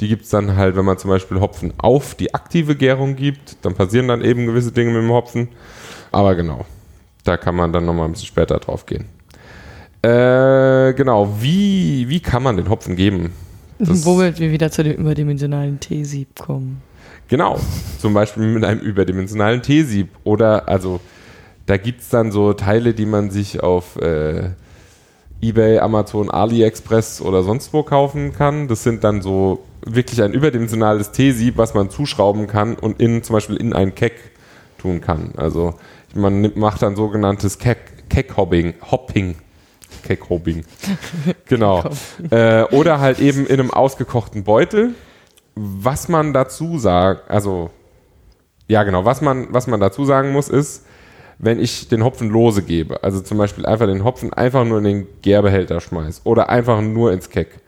Die gibt es dann halt, wenn man zum Beispiel Hopfen auf die aktive Gärung gibt. Dann passieren dann eben gewisse Dinge mit dem Hopfen. Aber genau, da kann man dann nochmal ein bisschen später drauf gehen. Äh, genau, wie, wie kann man den Hopfen geben? Das- Womit wir wieder zu dem überdimensionalen T-Sieb kommen. Genau, zum Beispiel mit einem überdimensionalen T-Sieb. Oder, also, da gibt es dann so Teile, die man sich auf äh, eBay, Amazon, AliExpress oder sonst wo kaufen kann. Das sind dann so wirklich ein überdimensionales T-Sieb, was man zuschrauben kann und in, zum Beispiel in ein Keck tun kann. Also, man nimmt, macht dann sogenanntes Keck- Keck-Hopping. Hopping. Keck-Hopping. genau. äh, oder halt eben in einem ausgekochten Beutel was man dazu sagt, also ja genau, was man, was man dazu sagen muss, ist, wenn ich den Hopfen lose gebe, also zum Beispiel einfach den Hopfen einfach nur in den Gärbehälter schmeiß oder einfach nur ins Keck,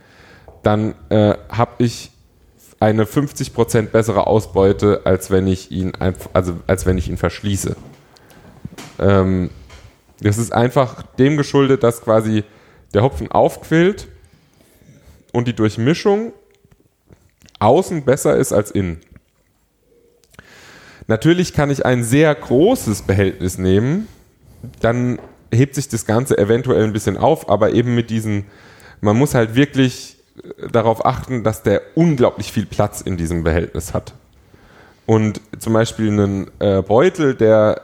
dann äh, habe ich eine 50% bessere Ausbeute, als wenn ich ihn also als wenn ich ihn verschließe. Ähm, das ist einfach dem geschuldet, dass quasi der Hopfen aufquillt und die Durchmischung außen besser ist als innen. Natürlich kann ich ein sehr großes Behältnis nehmen, dann hebt sich das Ganze eventuell ein bisschen auf, aber eben mit diesen, man muss halt wirklich äh, darauf achten, dass der unglaublich viel Platz in diesem Behältnis hat. Und zum Beispiel einen äh, Beutel, der,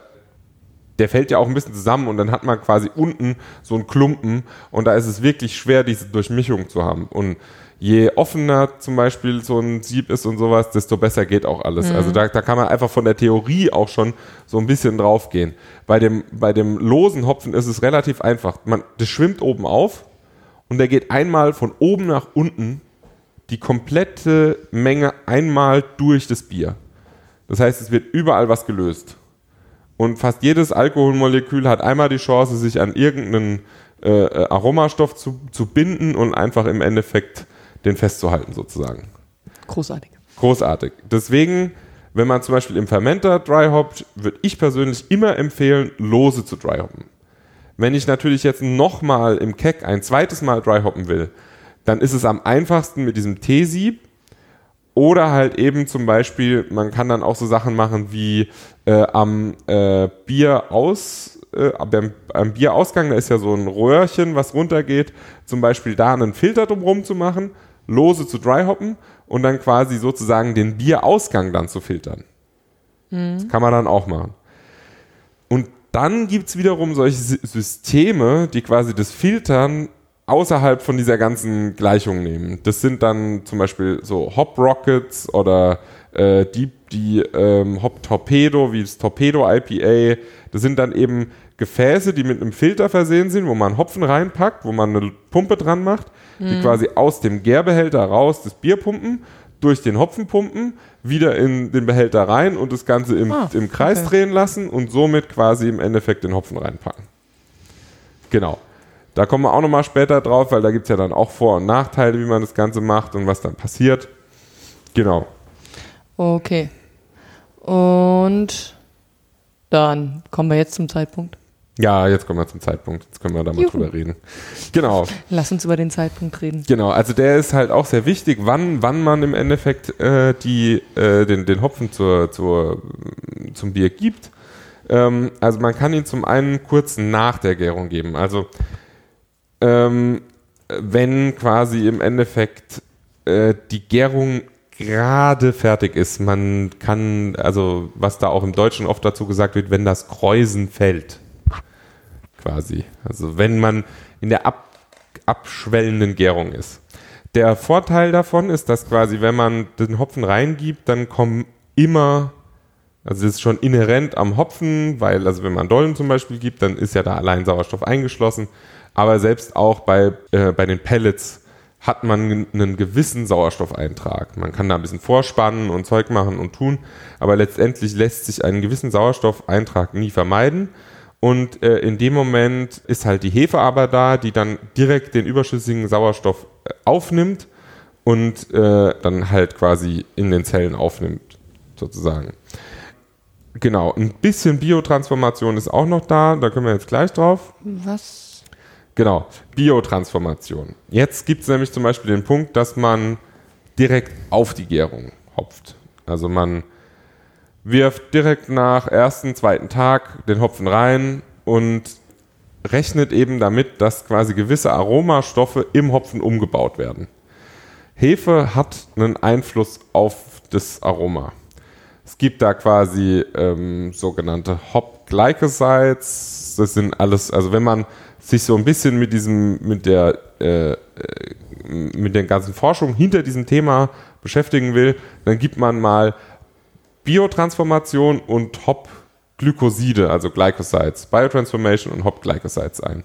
der fällt ja auch ein bisschen zusammen und dann hat man quasi unten so einen Klumpen und da ist es wirklich schwer, diese Durchmischung zu haben. Und je offener zum Beispiel so ein Sieb ist und sowas, desto besser geht auch alles. Also da, da kann man einfach von der Theorie auch schon so ein bisschen drauf gehen. Bei dem, bei dem losen Hopfen ist es relativ einfach. Man, das schwimmt oben auf und der geht einmal von oben nach unten die komplette Menge einmal durch das Bier. Das heißt, es wird überall was gelöst. Und fast jedes Alkoholmolekül hat einmal die Chance, sich an irgendeinen äh, äh, Aromastoff zu, zu binden und einfach im Endeffekt den festzuhalten, sozusagen. Großartig. Großartig. Deswegen, wenn man zum Beispiel im Fermenter dry hoppt, würde ich persönlich immer empfehlen, lose zu dry hoppen. Wenn ich natürlich jetzt nochmal im Keck ein zweites Mal dry hoppen will, dann ist es am einfachsten mit diesem T-Sieb oder halt eben zum Beispiel, man kann dann auch so Sachen machen wie äh, am äh, Bier aus, äh, beim, am Bierausgang, da ist ja so ein Röhrchen, was runtergeht, zum Beispiel da einen Filter drumherum zu machen, lose zu dry hoppen und dann quasi sozusagen den Bierausgang dann zu filtern. Das kann man dann auch machen. Und dann gibt es wiederum solche Sy- Systeme, die quasi das Filtern außerhalb von dieser ganzen Gleichung nehmen. Das sind dann zum Beispiel so Hop Rockets oder äh, die, die ähm, Hop Torpedo, wie das Torpedo IPA. Das sind dann eben Gefäße, die mit einem Filter versehen sind, wo man Hopfen reinpackt, wo man eine Pumpe dran macht, die quasi aus dem Gärbehälter raus das Bier pumpen, durch den Hopfen pumpen, wieder in den Behälter rein und das Ganze im, Ah, im Kreis okay. drehen lassen und somit quasi im Endeffekt den Hopfen reinpacken. Genau. Da kommen wir auch nochmal später drauf, weil da gibt es ja dann auch Vor- und Nachteile, wie man das Ganze macht und was dann passiert. Genau. Okay. Und dann kommen wir jetzt zum Zeitpunkt. Ja, jetzt kommen wir zum Zeitpunkt. Jetzt können wir da mal Juhu. drüber reden. Genau. Lass uns über den Zeitpunkt reden. Genau, also der ist halt auch sehr wichtig, wann, wann man im Endeffekt äh, die, äh, den, den Hopfen zur, zur, zum Bier gibt. Ähm, also man kann ihn zum einen kurz nach der Gärung geben. Also ähm, wenn quasi im Endeffekt äh, die Gärung gerade fertig ist, man kann, also was da auch im Deutschen oft dazu gesagt wird, wenn das Kräusen fällt. quasi. Also wenn man in der ab, abschwellenden Gärung ist. Der Vorteil davon ist, dass quasi, wenn man den Hopfen reingibt, dann kommen immer, also das ist schon inhärent am Hopfen, weil, also wenn man Dollen zum Beispiel gibt, dann ist ja da allein Sauerstoff eingeschlossen. Aber selbst auch bei, äh, bei den Pellets hat man einen gewissen Sauerstoffeintrag. Man kann da ein bisschen vorspannen und Zeug machen und tun, aber letztendlich lässt sich einen gewissen Sauerstoffeintrag nie vermeiden. Und äh, in dem Moment ist halt die Hefe aber da, die dann direkt den überschüssigen Sauerstoff äh, aufnimmt und äh, dann halt quasi in den Zellen aufnimmt, sozusagen. Genau, ein bisschen Biotransformation ist auch noch da, da können wir jetzt gleich drauf. Was? Genau, Biotransformation. Jetzt gibt es nämlich zum Beispiel den Punkt, dass man direkt auf die Gärung hopft. Also man wirft direkt nach ersten, zweiten Tag den Hopfen rein und rechnet eben damit, dass quasi gewisse Aromastoffe im Hopfen umgebaut werden. Hefe hat einen Einfluss auf das Aroma. Es gibt da quasi ähm, sogenannte Hop-Glycosides. Das sind alles, also wenn man sich so ein bisschen mit diesem, mit der, äh, mit der ganzen Forschung hinter diesem Thema beschäftigen will, dann gibt man mal Biotransformation und Hop-Glykoside, also Glycosides, Biotransformation und Hop-Glycosides ein.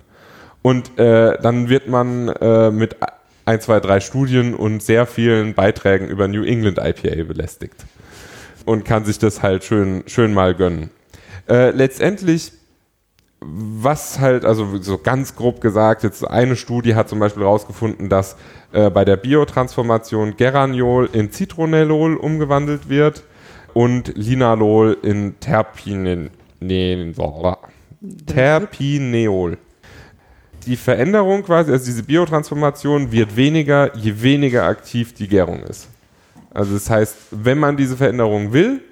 Und äh, dann wird man äh, mit ein, zwei, drei Studien und sehr vielen Beiträgen über New England IPA belästigt und kann sich das halt schön, schön mal gönnen. Äh, letztendlich, was halt, also so ganz grob gesagt, jetzt eine Studie hat zum Beispiel herausgefunden, dass äh, bei der Biotransformation Geraniol in Citronellol umgewandelt wird und Linalol in Terpinen, Terpineol. Die Veränderung quasi, also diese Biotransformation wird weniger, je weniger aktiv die Gärung ist. Also das heißt, wenn man diese Veränderung will,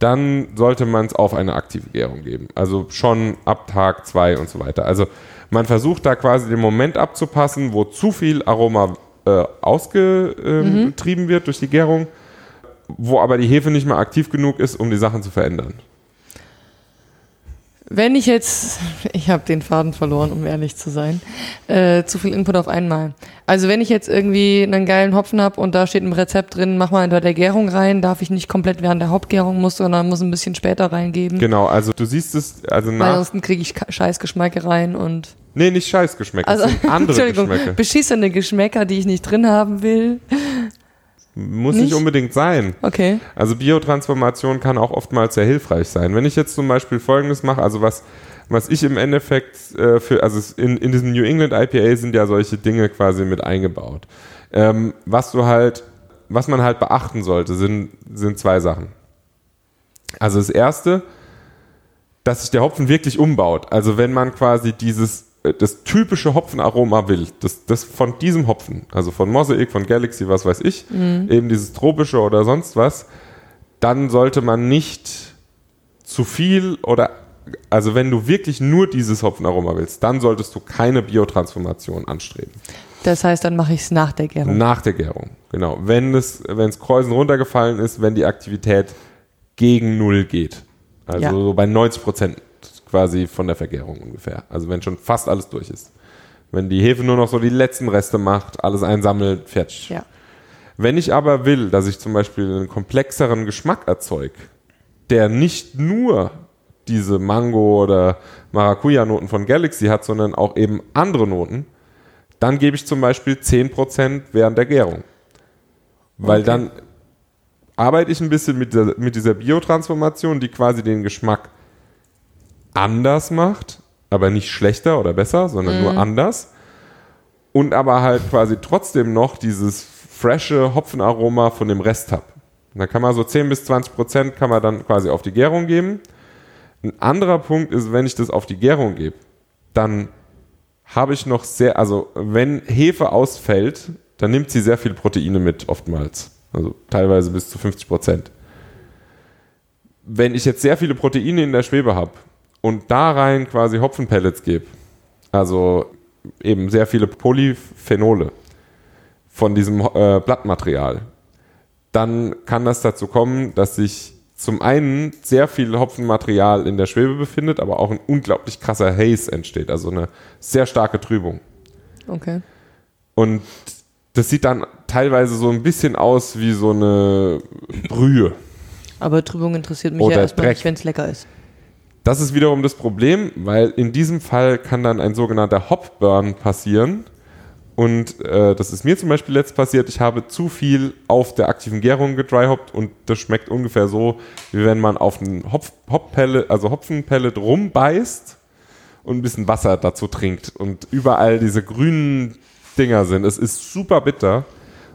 dann sollte man es auf eine aktive Gärung geben. Also schon ab Tag zwei und so weiter. Also man versucht da quasi den Moment abzupassen, wo zu viel Aroma äh, ausgetrieben mhm. wird durch die Gärung wo aber die Hefe nicht mehr aktiv genug ist, um die Sachen zu verändern. Wenn ich jetzt, ich habe den Faden verloren, um ehrlich zu sein, äh, zu viel Input auf einmal. Also wenn ich jetzt irgendwie einen geilen Hopfen habe und da steht ein Rezept drin, mach mal bei der Gärung rein, darf ich nicht komplett während der Hauptgärung muss, sondern muss ein bisschen später reingeben. Genau, also du siehst es, also nach... Ansonsten kriege ich Scheißgeschmäcke rein und... Nee, nicht Scheißgeschmäcke, also, das sind andere Entschuldigung, Geschmäcke. beschissene Geschmäcker, die ich nicht drin haben will. Muss nicht? nicht? unbedingt sein. Okay. Also Biotransformation kann auch oftmals sehr hilfreich sein. Wenn ich jetzt zum Beispiel Folgendes mache, also was, was ich im Endeffekt äh, für, also in, in diesem New England IPA sind ja solche Dinge quasi mit eingebaut. Ähm, was du halt, was man halt beachten sollte, sind, sind zwei Sachen. Also das erste, dass sich der Hopfen wirklich umbaut. Also wenn man quasi dieses das typische Hopfenaroma will, das, das von diesem Hopfen, also von Mosaic, von Galaxy, was weiß ich, mhm. eben dieses tropische oder sonst was, dann sollte man nicht zu viel oder, also wenn du wirklich nur dieses Hopfenaroma willst, dann solltest du keine Biotransformation anstreben. Das heißt, dann mache ich es nach der Gärung. Nach der Gärung, genau. Wenn es, wenn es Kreuzen runtergefallen ist, wenn die Aktivität gegen Null geht. Also ja. so bei 90 Prozent quasi von der Vergärung ungefähr. Also wenn schon fast alles durch ist. Wenn die Hefe nur noch so die letzten Reste macht, alles einsammelt, fertig. Ja. Wenn ich aber will, dass ich zum Beispiel einen komplexeren Geschmack erzeuge, der nicht nur diese Mango- oder Maracuja-Noten von Galaxy hat, sondern auch eben andere Noten, dann gebe ich zum Beispiel 10% während der Gärung. Weil okay. dann arbeite ich ein bisschen mit, der, mit dieser Biotransformation, die quasi den Geschmack anders macht, aber nicht schlechter oder besser, sondern mhm. nur anders. Und aber halt quasi trotzdem noch dieses frische Hopfenaroma von dem Rest habe. Da kann man so 10 bis 20 Prozent kann man dann quasi auf die Gärung geben. Ein anderer Punkt ist, wenn ich das auf die Gärung gebe, dann habe ich noch sehr, also wenn Hefe ausfällt, dann nimmt sie sehr viele Proteine mit, oftmals. Also teilweise bis zu 50 Prozent. Wenn ich jetzt sehr viele Proteine in der Schwebe habe, und da rein quasi Hopfenpellets gebe, also eben sehr viele Polyphenole von diesem äh, Blattmaterial, dann kann das dazu kommen, dass sich zum einen sehr viel Hopfenmaterial in der Schwebe befindet, aber auch ein unglaublich krasser Haze entsteht, also eine sehr starke Trübung. Okay. Und das sieht dann teilweise so ein bisschen aus wie so eine Brühe. Aber Trübung interessiert mich Oder ja erstmal Dreck. nicht, wenn es lecker ist. Das ist wiederum das Problem, weil in diesem Fall kann dann ein sogenannter Hopburn passieren. Und äh, das ist mir zum Beispiel letzt passiert. Ich habe zu viel auf der aktiven Gärung gedryhoppt und das schmeckt ungefähr so, wie wenn man auf einen Hopf, Hopfpellet, also Hopfenpellet rumbeißt und ein bisschen Wasser dazu trinkt und überall diese grünen Dinger sind. Es ist super bitter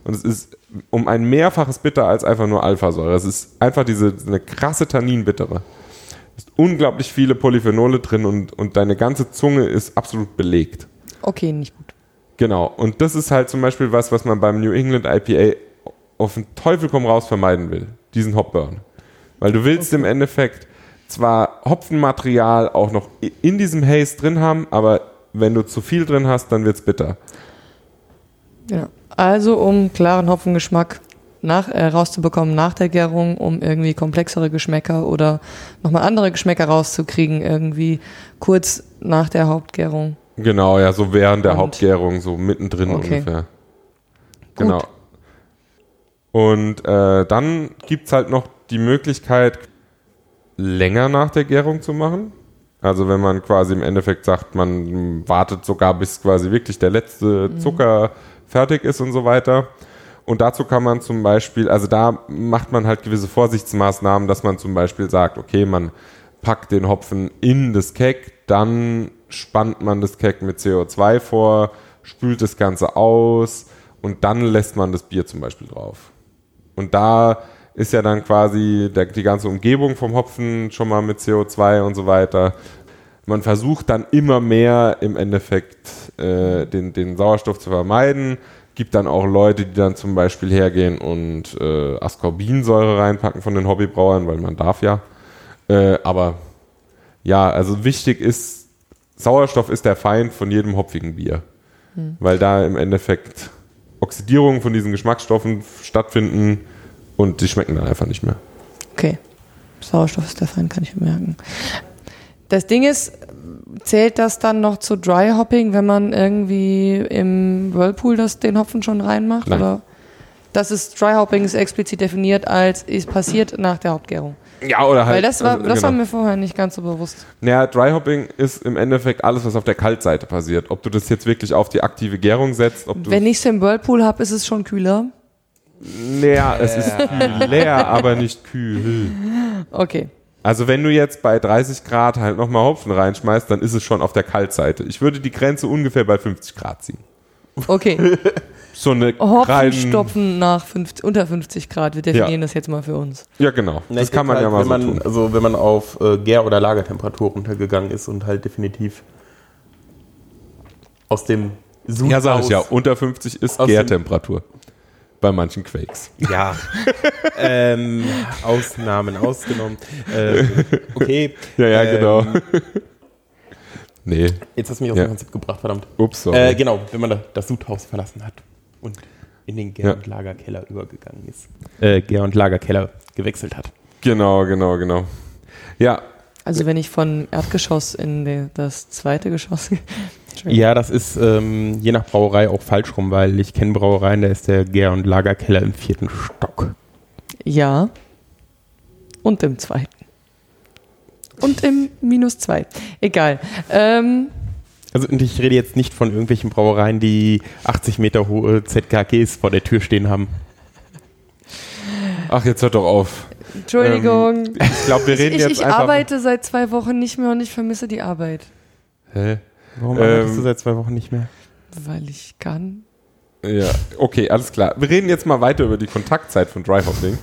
und es ist um ein Mehrfaches bitter als einfach nur Alphasäure. Es ist einfach diese eine krasse Tanninbittere unglaublich viele Polyphenole drin und, und deine ganze Zunge ist absolut belegt. Okay, nicht gut. Genau. Und das ist halt zum Beispiel was, was man beim New England IPA auf den Teufel komm raus vermeiden will. Diesen Hopburn. Weil du willst im Endeffekt zwar Hopfenmaterial auch noch in diesem Haze drin haben, aber wenn du zu viel drin hast, dann wird's bitter. Ja. Also, um klaren Hopfengeschmack nach, äh, rauszubekommen nach der Gärung, um irgendwie komplexere Geschmäcker oder nochmal andere Geschmäcker rauszukriegen, irgendwie kurz nach der Hauptgärung. Genau, ja, so während der Und- Hauptgärung, so mittendrin Okay. ungefähr. Genau. Und äh, dann gibt's halt noch die Möglichkeit, länger nach der Gärung zu machen. Also wenn man quasi im Endeffekt sagt, man wartet sogar bis quasi wirklich der letzte Zucker fertig ist und so weiter. Und dazu kann man zum Beispiel, also da macht man halt gewisse Vorsichtsmaßnahmen, dass man zum Beispiel sagt, okay, man packt den Hopfen in das Keck, dann spannt man das Keck mit CO2 vor, spült das Ganze aus und dann lässt man das Bier zum Beispiel drauf. Und da ist ja dann quasi der, die ganze Umgebung vom Hopfen schon mal mit CO2 und so weiter. Man versucht dann immer mehr im Endeffekt äh, den, den Sauerstoff zu vermeiden. Gibt dann auch Leute, die dann zum Beispiel hergehen und äh, Ascorbinsäure reinpacken von den Hobbybrauern, weil man darf ja. Äh, aber ja, also wichtig ist, Sauerstoff ist der Feind von jedem hopfigen Bier. Weil da im Endeffekt Oxidierungen von diesen Geschmacksstoffen stattfinden und die schmecken dann einfach nicht mehr. Okay. Sauerstoff ist der Feind, kann ich merken. Das Ding ist, zählt das dann noch zu Dry Hopping, wenn man irgendwie im Whirlpool das, den Hopfen schon reinmacht? Nein. Oder? Das ist Dry Hopping ist explizit definiert als ist passiert nach der Hauptgärung. Ja, oder halt. Weil das war, also, das war genau. mir vorher nicht ganz so bewusst. Naja, Dry Hopping ist im Endeffekt alles, was auf der Kaltseite passiert. Ob du das jetzt wirklich auf die aktive Gärung setzt, ob du. Wenn ich es im Whirlpool habe, ist es schon kühler. Naja, es ist leer, aber nicht kühl. Okay. Also wenn du jetzt bei 30 Grad halt nochmal Hopfen reinschmeißt, dann ist es schon auf der Kaltseite. Ich würde die Grenze ungefähr bei 50 Grad ziehen. Okay. So eine Hopfen stopfen nach 50, unter 50 Grad. Wir definieren das jetzt mal für uns. Ja, genau. Na, Das kann man denke ja halt, mal wenn so man, tun. Also wenn man auf äh, Gär- oder Lagertemperatur runtergegangen ist und halt definitiv aus dem Sud Ja, sag ich ja. Unter 50 ist Gärtemperatur. Bei manchen Quakes. Ja, ähm, Ausnahmen ausgenommen. Ähm, okay. Ja, ja, ähm, genau. Nee, Jetzt hast du mich aus Ja. dem Konzept gebracht, verdammt. ups, sorry. Äh, genau, wenn man da, das Sudhaus verlassen hat und in den Gär- Ja. und Lagerkeller übergegangen ist. Äh, Gär- und Lagerkeller gewechselt hat. Genau, genau, genau. Ja, Also wenn ich von Erdgeschoss in das zweite Geschoss. Ja, das ist ähm, je nach Brauerei auch falsch rum, weil ich kenne Brauereien, da ist der Gär- und Lagerkeller im vierten Stock. Ja. Und im zweiten. Und im minus zwei. Egal. Ähm, Also und ich rede jetzt nicht von irgendwelchen Brauereien, die 80 Meter hohe ZKGs vor der Tür stehen haben. ach, jetzt hört doch auf. Entschuldigung. Ich glaube, wir reden ich jetzt ich einfach. arbeite seit zwei Wochen nicht mehr und ich vermisse die Arbeit. Hä? Warum Ähm, arbeitest du seit zwei Wochen nicht mehr? Weil ich kann. Ja, okay, alles klar. Wir reden jetzt mal weiter über die Kontaktzeit von Dry Hopping,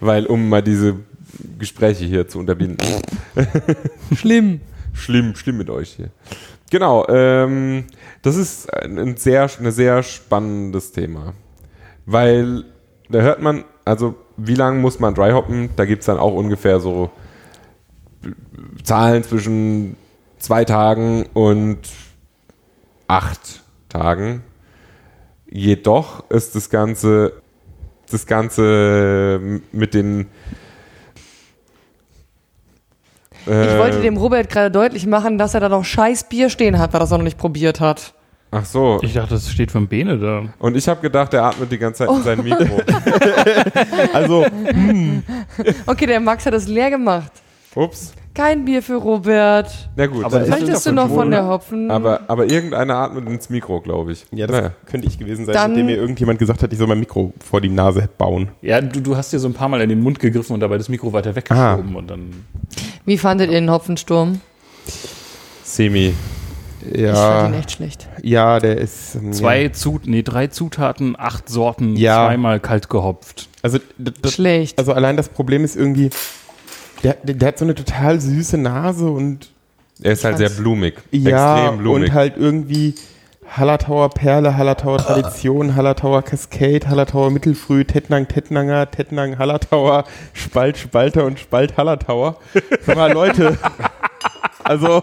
weil um mal diese Gespräche hier zu unterbinden. Schlimm. schlimm, schlimm mit euch hier. Genau, ähm, das ist ein ein sehr, ein sehr spannendes Thema. Weil da hört man, also wie lange muss man dry hoppen? Da gibt es dann auch ungefähr so Zahlen zwischen zwei Tagen und acht Tagen. Jedoch ist das Ganze, das Ganze mit den Ich wollte dem Robert gerade deutlich machen, dass er da noch scheiß Bier stehen hat, weil er das noch nicht probiert hat. Ach so. Ich dachte, das steht ein Bene da. Und ich habe gedacht, er atmet die ganze Zeit in sein Mikro. Also, Okay, der Max hat es leer gemacht. Ups. Kein Bier für Robert. Na gut. Aber Möchtest du noch von der? Hopfen? aber, aber irgendeiner atmet ins Mikro, glaube ich. ja, das Naja. könnte ich gewesen sein, Dann- nachdem mir irgendjemand gesagt hat, ich soll mein Mikro vor die Nase bauen. Ja, du, du hast dir so ein paar Mal in den Mund gegriffen und dabei das Mikro weiter weggeschoben und dann. Wie fandet ihr den Hopfensturm? Semi. Ich fand ihn echt schlecht. ja, der ist. ähm, Zwei Ja. Zut nee, drei Zutaten, acht Sorten, Ja. zweimal kalt gehopft. Also, Schlecht. also allein das Problem ist irgendwie, der, der, der hat so eine total süße Nase und Er ist halt sehr blumig. ja, Extrem blumig. und halt irgendwie Hallertauer Perle, Hallertauer Tradition, Hallertauer Cascade, Hallertauer Mittelfrüh, Tettnang, Tettnanger, Tettnang, Hallertauer, Spalt, Spalter und Spalt, Hallertauer. Sag mal, Leute, also,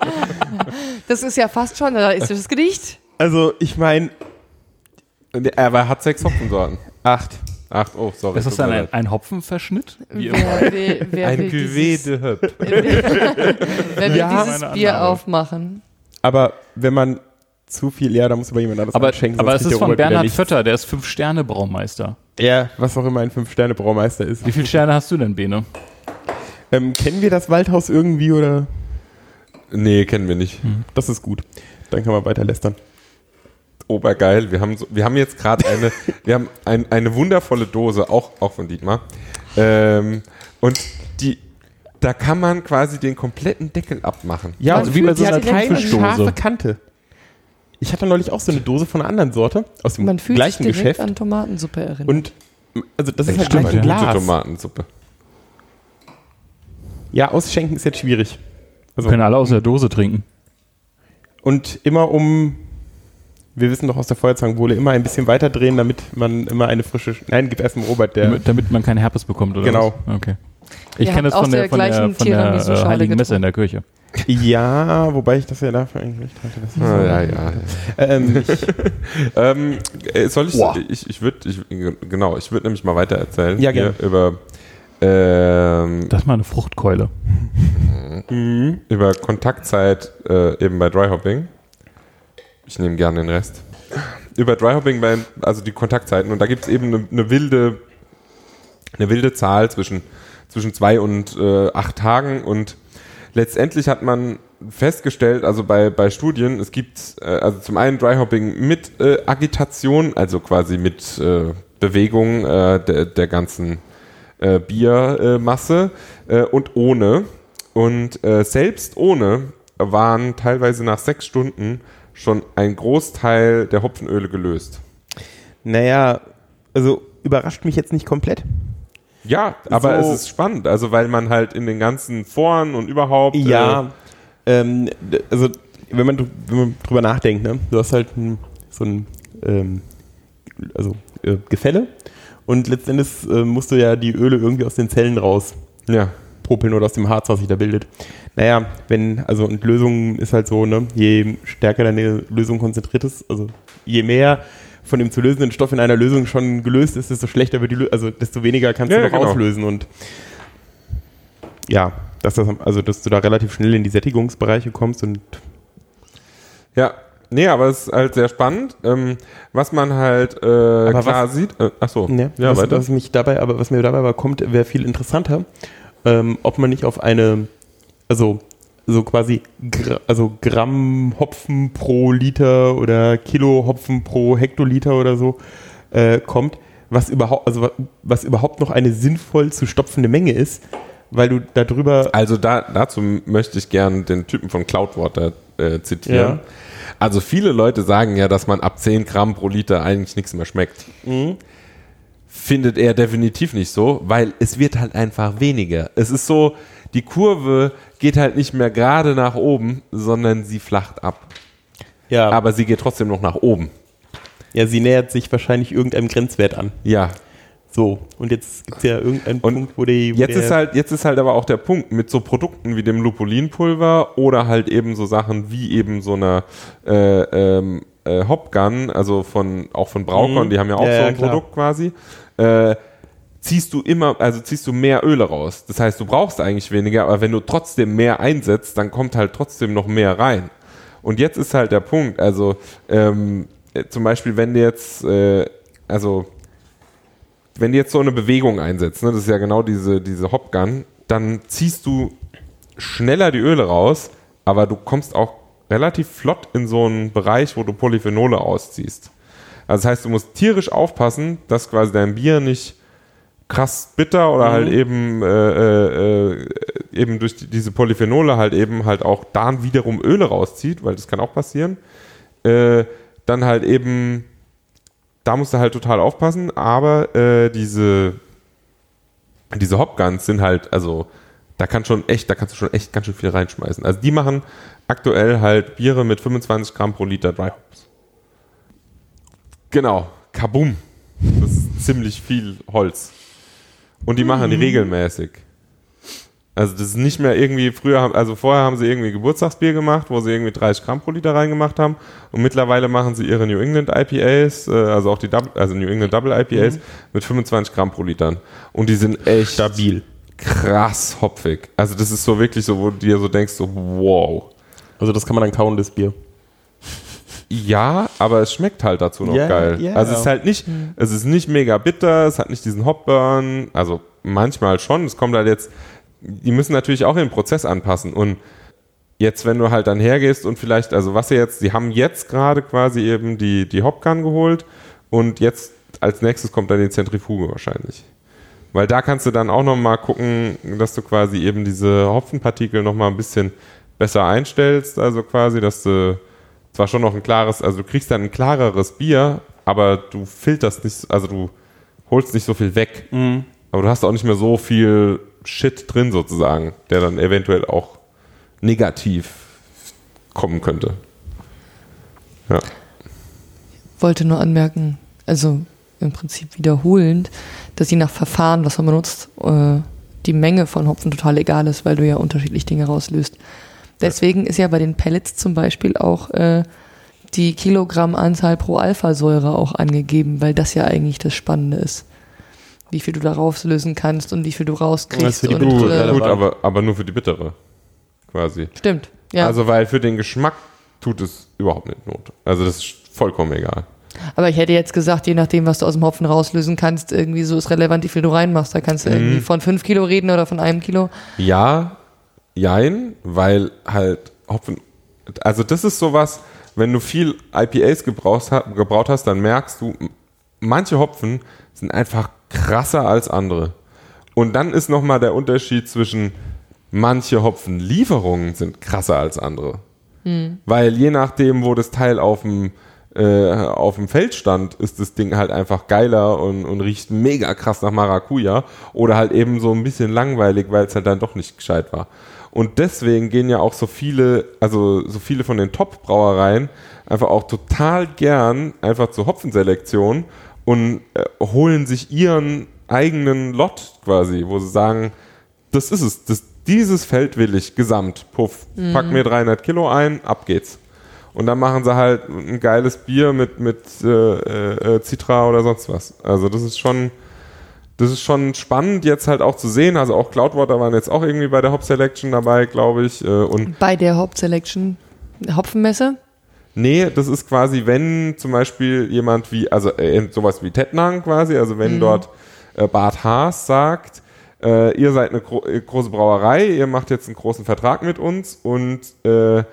Das ist ja fast schon, da ist das Gedicht. also ich meine, Aber er hat sechs Hopfensorten. acht. Ach, oh, sorry. Ist das dann ein, ein Hopfenverschnitt? Wie immer. Wer will, wer ein Cuvée de Höpp. wer will Ja. dieses Bier Annahme. aufmachen? Aber wenn man zu viel, ja, da muss aber jemand anderes Aber, einschenken, aber es ist von Bernhard. Vötter, der ist Fünf-Sterne-Braumeister. Ja, was auch immer ein Fünf-Sterne-Braumeister ist. Wie viele Sterne hast du denn, Bene? Ähm, kennen wir das Waldhaus irgendwie oder? Nee, kennen wir nicht. Das ist gut. Dann kann man weiter lästern. Obergeil. Wir haben, so, wir haben jetzt gerade eine, wir haben ein, eine wundervolle Dose, auch, auch von Dietmar. Ähm, und die, da kann man quasi den kompletten Deckel abmachen. Ja, Also wie bei so einer keine scharfe Kante. Ich hatte neulich auch so eine Dose von einer anderen Sorte aus dem Man fühlt sich gleichen direkt Geschäft. an Tomatensuppe erinnert. Und also das ist halt stimmt, gleich ein Gute. Tomatensuppe. Ja, ausschenken ist jetzt schwierig. Also, Können alle aus der Dose trinken. und immer um, wir wissen doch aus der Feuerzangenbowle, immer ein bisschen weiter drehen, damit man immer eine frische. Nein, gib erst mal Robert, der. Damit, damit man keinen Herpes bekommt, oder Genau. was? Okay. Ich kenne das von der, der von der, von der äh, Tiramisu-Schale Heiligen Messe in der Kirche. Ja, wobei ich das ja dafür eigentlich recht hatte. Das Ah, ja, ja. ähm, Ähm, äh, soll ich, Boah. ich, ich würde, ich, genau, ich würde nämlich mal weiter erzählen. Ja, gerne. über, ähm, Das ist mal eine Fruchtkeule. über Kontaktzeit äh, eben bei Dryhopping. Ich nehme gerne den Rest. Über Dryhopping, also die Kontaktzeiten. Und da gibt es eben eine, eine wilde, eine wilde Zahl zwischen, zwischen zwei und äh, acht Tagen. Und letztendlich hat man festgestellt, also bei, bei Studien, es gibt äh, also zum einen Dryhopping mit äh, Agitation, also quasi mit äh, Bewegung äh, der, der ganzen äh, Biermasse äh, und ohne. Und selbst ohne waren teilweise nach sechs Stunden schon ein Großteil der Hopfenöle gelöst. naja, also überrascht mich jetzt nicht komplett. Ja, aber So- es ist spannend, also weil man halt in den ganzen Foren und überhaupt. Ja, ähm, d- also wenn man, wenn man drüber nachdenkt, ne? du hast halt ein, so ein ähm, also, äh, Gefälle und letztendlich äh, musst du ja die Öle irgendwie aus den Zellen raus Äh, ja. Popeln oder aus dem Harz, was sich da bildet. Naja, wenn, also und Lösung ist halt so, ne, je stärker deine Lösung konzentriert ist, also je mehr von dem zu lösenden Stoff in einer Lösung schon gelöst ist, desto schlechter wird die Lösung, also desto weniger kannst Ja, du noch genau. auslösen und ja, dass das, also dass du da relativ schnell in die Sättigungsbereiche kommst und Ja. Nee, aber es ist halt sehr spannend. Ähm, was man halt äh, klar sieht. Äh, ach so. Ja, ja was, weiter. was mich dabei, aber was mir dabei aber kommt, wäre viel interessanter, ähm, ob man nicht auf eine, also so quasi, also Gramm Hopfen pro Liter oder Kilo Hopfen pro Hektoliter oder so äh, kommt, was überhaupt, also wa- was überhaupt noch eine sinnvoll zu stopfende Menge ist, weil du darüber, Also da, dazu möchte ich gern den Typen von Cloudwater äh, zitieren. Ja. Also viele Leute sagen ja, dass man ab 10 Gramm pro Liter eigentlich nichts mehr schmeckt. Mhm. Findet er definitiv nicht so, weil es wird halt einfach weniger. Es ist so, die Kurve geht halt nicht mehr gerade nach oben, sondern sie flacht ab. ja, Aber sie geht trotzdem noch nach oben. ja, sie nähert sich wahrscheinlich irgendeinem Grenzwert an. Ja. So, und jetzt gibt es ja irgendeinen Und Punkt, wo die. wo Jetzt ist halt, jetzt ist halt aber auch der Punkt mit so Produkten wie dem Lupulinpulver oder halt eben so Sachen wie eben so einer äh, ähm, äh, Hopgun, also von auch von Braukorn, Mhm. die haben ja auch Ja, so ja, ein klar. Produkt quasi. Äh, ziehst du immer, also ziehst du mehr Öle raus. Das heißt, du brauchst eigentlich weniger, aber wenn du trotzdem mehr einsetzt, dann kommt halt trotzdem noch mehr rein. Und jetzt ist halt der Punkt, also ähm, äh, zum Beispiel, wenn du jetzt, äh, also wenn du jetzt so eine Bewegung einsetzt, ne, das ist ja genau diese, diese Hopgun, dann ziehst du schneller die Öle raus, aber du kommst auch relativ flott in so einen Bereich, wo du Polyphenole ausziehst. Also das heißt, du musst tierisch aufpassen, dass quasi dein Bier nicht krass bitter oder halt eben äh, äh, äh, eben durch die, diese Polyphenole halt eben halt auch dann wiederum Öle rauszieht, weil das kann auch passieren. Äh, dann halt eben, da musst du halt total aufpassen, aber äh, diese diese Hopguns sind halt, also da kann schon echt, da kannst du schon echt ganz schön viel reinschmeißen. Also die machen aktuell halt Biere mit 25 Gramm pro Liter Dry Hops. Genau, kabum. Das ist ziemlich viel Holz. Und die machen die regelmäßig. Also das ist nicht mehr irgendwie, früher, haben- also vorher haben sie irgendwie Geburtstagsbier gemacht, wo sie irgendwie 30 Gramm pro Liter reingemacht haben. Und mittlerweile machen sie ihre New England IPAs, äh, also auch die Double, also New England Double IPAs mit 25 Gramm pro Litern. Und die sind echt Stabil. krass hopfig. Also das ist so wirklich so, wo du dir so denkst, so wow. Also das kann man dann kauen, das Bier. Ja, aber es schmeckt halt dazu noch Ja, geil. ja. Also es ist halt nicht, es ist nicht mega bitter, es hat nicht diesen Hopburn, also manchmal schon, es kommt halt jetzt, die müssen natürlich auch den Prozess anpassen und jetzt, wenn du halt dann hergehst und vielleicht, also was sie jetzt, sie haben jetzt gerade quasi eben die, die Hopgun geholt und jetzt als nächstes kommt dann die Zentrifuge wahrscheinlich. Weil da kannst du dann auch nochmal gucken, dass du quasi eben diese Hopfenpartikel nochmal ein bisschen besser einstellst, also quasi, dass du zwar schon noch ein klares, also du kriegst dann ein klareres Bier, aber du filterst nicht, also du holst nicht so viel weg. Aber du hast auch nicht mehr so viel Shit drin sozusagen, der dann eventuell auch negativ kommen könnte. Ja. wollte nur anmerken, also im Prinzip wiederholend, dass je nach Verfahren, was man benutzt, äh, die Menge von Hopfen total egal ist, weil du ja unterschiedlich Dinge rauslöst. Deswegen ist ja bei den Pellets zum Beispiel auch äh, die Kilogrammanzahl pro Alphasäure auch angegeben, weil das ja eigentlich das Spannende ist. Wie viel du da rauslösen kannst und wie viel du Das ist rauskriegst. für die und, Gut, äh, gut aber, aber nur für die bittere. Quasi. stimmt, ja. Also, weil für den Geschmack tut es überhaupt nicht Not. Also, das ist vollkommen egal. Aber ich hätte jetzt gesagt, je nachdem, was du aus dem Hopfen rauslösen kannst, irgendwie so ist relevant, wie viel du reinmachst. Da kannst du Mhm. irgendwie von 5 Kilo reden oder von einem Kilo. Ja, jein, weil halt Hopfen, also das ist sowas, wenn du viel IPAs gebraut, ha- gebraut hast, dann merkst du, manche Hopfen sind einfach krasser als andere. Und dann ist nochmal der Unterschied zwischen manche Hopfenlieferungen sind krasser als andere. Weil je nachdem, wo das Teil auf dem, äh, auf dem Feld stand, ist das Ding halt einfach geiler und, und riecht mega krass nach Maracuja oder halt eben so ein bisschen langweilig, weil es halt dann doch nicht gescheit war. Und deswegen gehen ja auch so viele, also so viele von den Top-Brauereien einfach auch total gern einfach zur Hopfenselektion und äh, holen sich ihren eigenen Lot quasi, wo sie sagen, das ist es, das, dieses Feld will ich gesamt, puff, pack mir 300 Kilo ein, ab geht's. Und dann machen sie halt ein geiles Bier mit, mit äh, äh, Citra oder sonst was. Also das ist schon, das ist schon spannend jetzt halt auch zu sehen. Also auch Cloudwater waren jetzt auch irgendwie bei der Hop Selection dabei, glaube ich. Äh, und Bei der Hauptselection Hopfenmesse. Nee, das ist quasi, wenn zum Beispiel jemand wie, also äh, sowas wie Tettnang quasi, also wenn dort äh, Bart Haas sagt, äh, ihr seid eine gro äh, große Brauerei, ihr macht jetzt einen großen Vertrag mit uns und äh,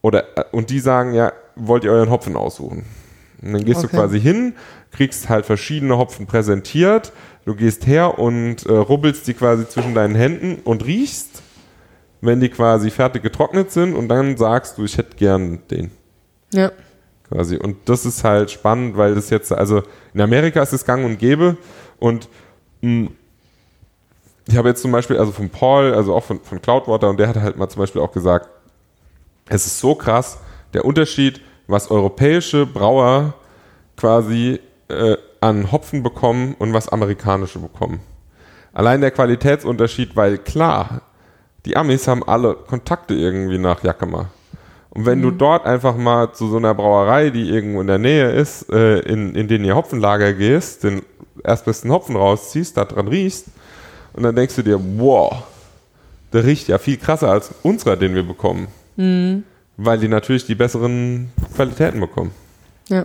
oder äh, und die sagen, ja, wollt ihr euren Hopfen aussuchen? Und dann gehst Okay. du quasi hin, kriegst halt verschiedene Hopfen präsentiert, du gehst her und äh, rubbelst die quasi zwischen deinen Händen und riechst, wenn die quasi fertig getrocknet sind und dann sagst du, ich hätte gern den Ja. quasi. Und das ist halt spannend, weil das jetzt, also in Amerika ist es gang und gäbe und mh, ich habe jetzt zum Beispiel, also von Paul, also auch von, von Cloudwater, und der hat halt mal zum Beispiel auch gesagt, es ist so krass, der Unterschied, was europäische Brauer quasi äh, an Hopfen bekommen und was amerikanische bekommen. Allein der Qualitätsunterschied, weil klar, die Amis haben alle Kontakte irgendwie nach Yakima. Und wenn du dort einfach mal zu so einer Brauerei, die irgendwo in der Nähe ist, äh, in, in den ihr Hopfenlager gehst, den erstbesten Hopfen rausziehst, da dran riechst und dann denkst du dir, wow, der riecht ja viel krasser als unserer, den wir bekommen. Weil die natürlich die besseren Qualitäten bekommen. Ja.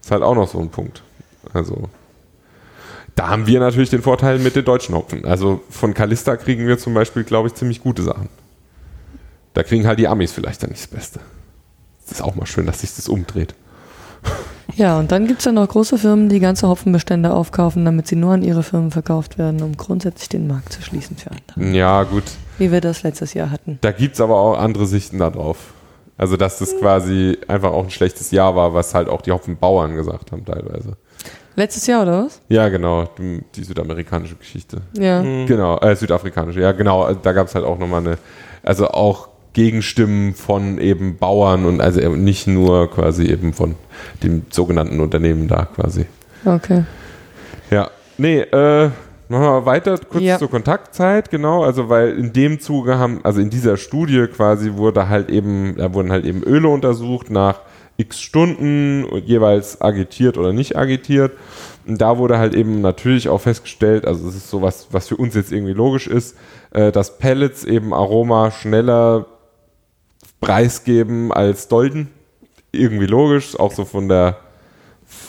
Ist halt auch noch so ein Punkt. Also, da haben wir natürlich den Vorteil mit den deutschen Hopfen. Also von Kalista kriegen wir zum Beispiel, glaube ich, ziemlich gute Sachen. Da kriegen halt die Amis vielleicht dann nicht das Beste. Das ist auch mal schön, dass sich das umdreht. Ja, und dann gibt's ja noch große Firmen, die ganze Hopfenbestände aufkaufen, damit sie nur an ihre Firmen verkauft werden, um grundsätzlich den Markt zu schließen für andere. Ja, gut. Wie wir das letztes Jahr hatten. Da gibt es aber auch andere Sichten darauf. Also, dass das quasi einfach auch ein schlechtes Jahr war, was halt auch die Hopfenbauern gesagt haben teilweise. Letztes Jahr, oder was? Ja, genau, die die südamerikanische Geschichte. Ja. Genau, äh, südafrikanische, ja, genau. also Da gab es halt auch nochmal eine, also auch Gegenstimmen von eben Bauern und also nicht nur quasi eben von dem sogenannten Unternehmen da quasi. Okay. Ja, nee, äh, machen wir weiter kurz Ja. zur Kontaktzeit, genau, also weil in dem Zuge haben, also in dieser Studie quasi wurde halt eben, da wurden halt eben Öle untersucht nach x Stunden und jeweils agitiert oder nicht agitiert. Und da wurde halt eben natürlich auch festgestellt, also es ist sowas, was für uns jetzt irgendwie logisch ist, äh, dass Pellets eben Aroma schneller preisgeben als Dolden. Irgendwie logisch, auch so von der,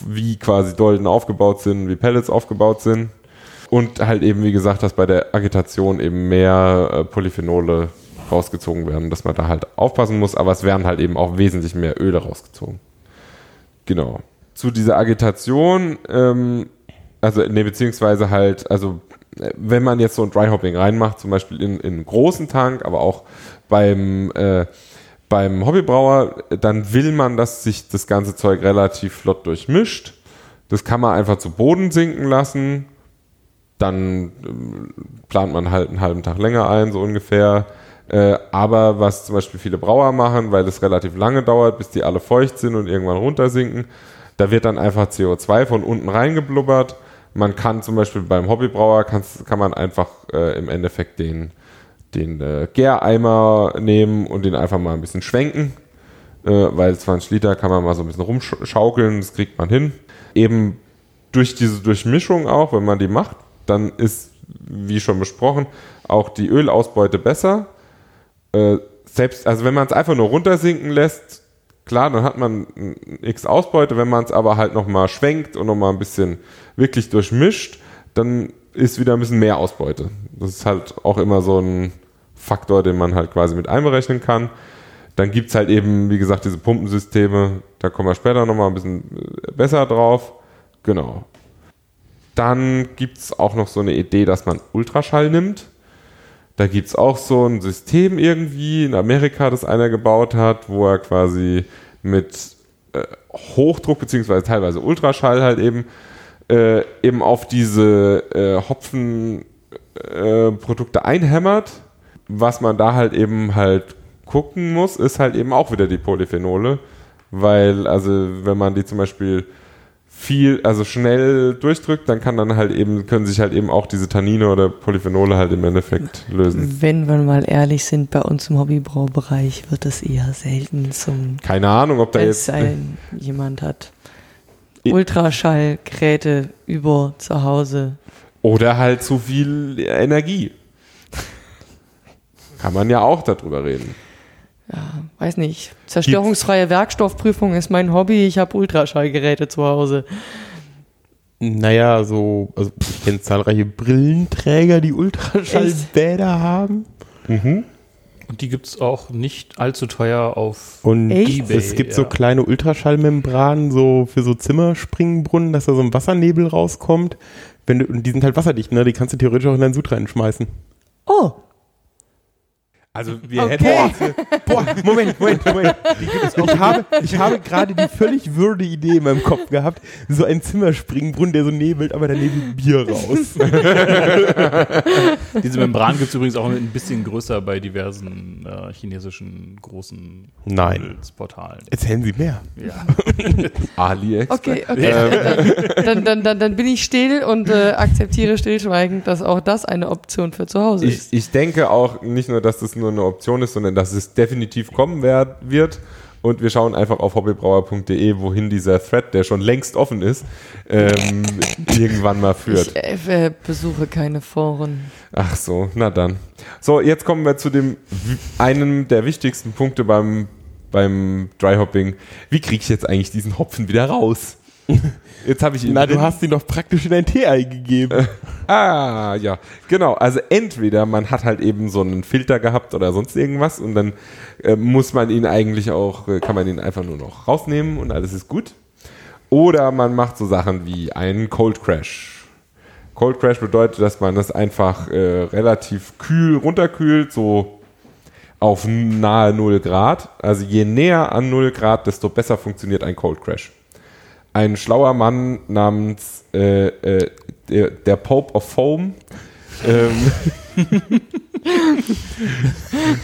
wie quasi Dolden aufgebaut sind, wie Pellets aufgebaut sind. Und halt eben, wie gesagt, dass bei der Agitation eben mehr äh, Polyphenole rausgezogen werden, dass man da halt aufpassen muss, aber es werden halt eben auch wesentlich mehr Öle rausgezogen. Genau. Zu dieser Agitation, ähm, also, ne, beziehungsweise halt, also, äh, wenn man jetzt so ein Dry Hopping reinmacht, zum Beispiel in, in einen großen Tank, aber auch beim, äh, beim Hobbybrauer, dann will man, dass sich das ganze Zeug relativ flott durchmischt. Das kann man einfach zu Boden sinken lassen. Dann ähm, plant man halt einen halben Tag länger ein, so ungefähr. Äh, aber was zum Beispiel viele Brauer machen, weil es relativ lange dauert, bis die alle feucht sind und irgendwann runtersinken, da wird dann einfach CO2 von unten reingeblubbert. Man kann zum Beispiel beim Hobbybrauer kann man einfach äh, im Endeffekt den, den äh, Gäreimer nehmen und den einfach mal ein bisschen schwenken. Äh, weil 20 Liter kann man mal so ein bisschen rumschaukeln, das kriegt man hin. Eben durch diese Durchmischung auch, wenn man die macht, dann ist, wie schon besprochen, auch die Ölausbeute besser. Äh, selbst, also wenn man es einfach nur runtersinken lässt, klar, dann hat man x Ausbeute. Wenn man es aber halt nochmal schwenkt und nochmal ein bisschen wirklich durchmischt, dann ist wieder ein bisschen mehr Ausbeute. Das ist halt auch immer so ein Faktor, den man halt quasi mit einberechnen kann. Dann gibt es halt eben, wie gesagt, diese Pumpensysteme. Da kommen wir später nochmal ein bisschen äh, besser drauf. Genau. Dann gibt es auch noch so eine Idee, dass man Ultraschall nimmt. Da gibt es auch so ein System irgendwie in Amerika, das einer gebaut hat, wo er quasi mit äh, Hochdruck beziehungsweise teilweise Ultraschall halt eben äh, eben auf diese äh, Hopfenprodukte äh, einhämmert. Was man da halt eben halt gucken muss, ist halt eben auch wieder die Polyphenole, weil also wenn man die zum Beispiel viel, also schnell durchdrückt, dann kann dann halt eben, können sich halt eben auch diese Tannine oder Polyphenole halt im Endeffekt lösen. Wenn wir mal ehrlich sind, bei uns im Hobbybraubereich wird es eher selten zum, Keine Ahnung, ob da jetzt. ein, jemand hat Ultraschallgeräte über zu Hause. Oder halt zu viel Energie. Kann man ja auch darüber reden. Weiß nicht. Zerstörungsfreie Werkstoffprüfung ist mein Hobby. Ich habe Ultraschallgeräte zu Hause. Naja, so, also ich kenne zahlreiche Brillenträger, die Ultraschallbäder haben. Und die gibt es auch nicht allzu teuer auf Und Echt? eBay. es gibt so ja. kleine Ultraschallmembranen so für so Zimmerspringbrunnen, dass da so ein Wassernebel rauskommt. Wenn du, und die sind halt wasserdicht, ne? Die kannst du theoretisch auch in deinen Sud reinschmeißen. Oh, Also wir Okay. Boah, Moment, Moment, Moment. Ich habe, ich habe gerade die völlig würde Idee in meinem Kopf gehabt. So ein Zimmerspringbrunnen, der so nebelt, aber daneben Bier raus. Diese Membran gibt es übrigens auch ein bisschen größer bei diversen äh, chinesischen großen Nein. Handelsportalen. Erzählen Sie mehr. Ja. AliExpress. okay, okay. Dann, dann, dann, dann bin ich still und äh, akzeptiere stillschweigend, dass auch das eine Option für zu Hause ist. Ich, ich denke auch nicht nur, dass das nur eine Option ist, sondern dass es definitiv kommen wird. und wir schauen einfach auf hobbybrauer.de, wohin dieser Thread, der schon längst offen ist, ähm, irgendwann mal führt. Ich äh, besuche keine Foren. Ach so, na dann. So, jetzt kommen wir zu dem einem der wichtigsten Punkte beim, beim Dryhopping. Wie kriege ich jetzt eigentlich diesen Hopfen wieder raus? Jetzt habe ich ihn. Na, du hast ihn doch praktisch in dein Tee eingegeben. Ah, ja, genau. Also entweder man hat halt eben so einen Filter gehabt oder sonst irgendwas und dann äh, muss man ihn eigentlich auch, äh, kann man ihn einfach nur noch rausnehmen und alles ist gut. Oder man macht so Sachen wie einen Cold Crash. Cold Crash bedeutet, dass man das einfach äh, relativ kühl runterkühlt, so auf nahe 0 Grad. Also je näher an 0 Grad, desto besser funktioniert ein Cold Crash. Ein schlauer Mann namens äh, äh, der, der Pope of Foam ähm,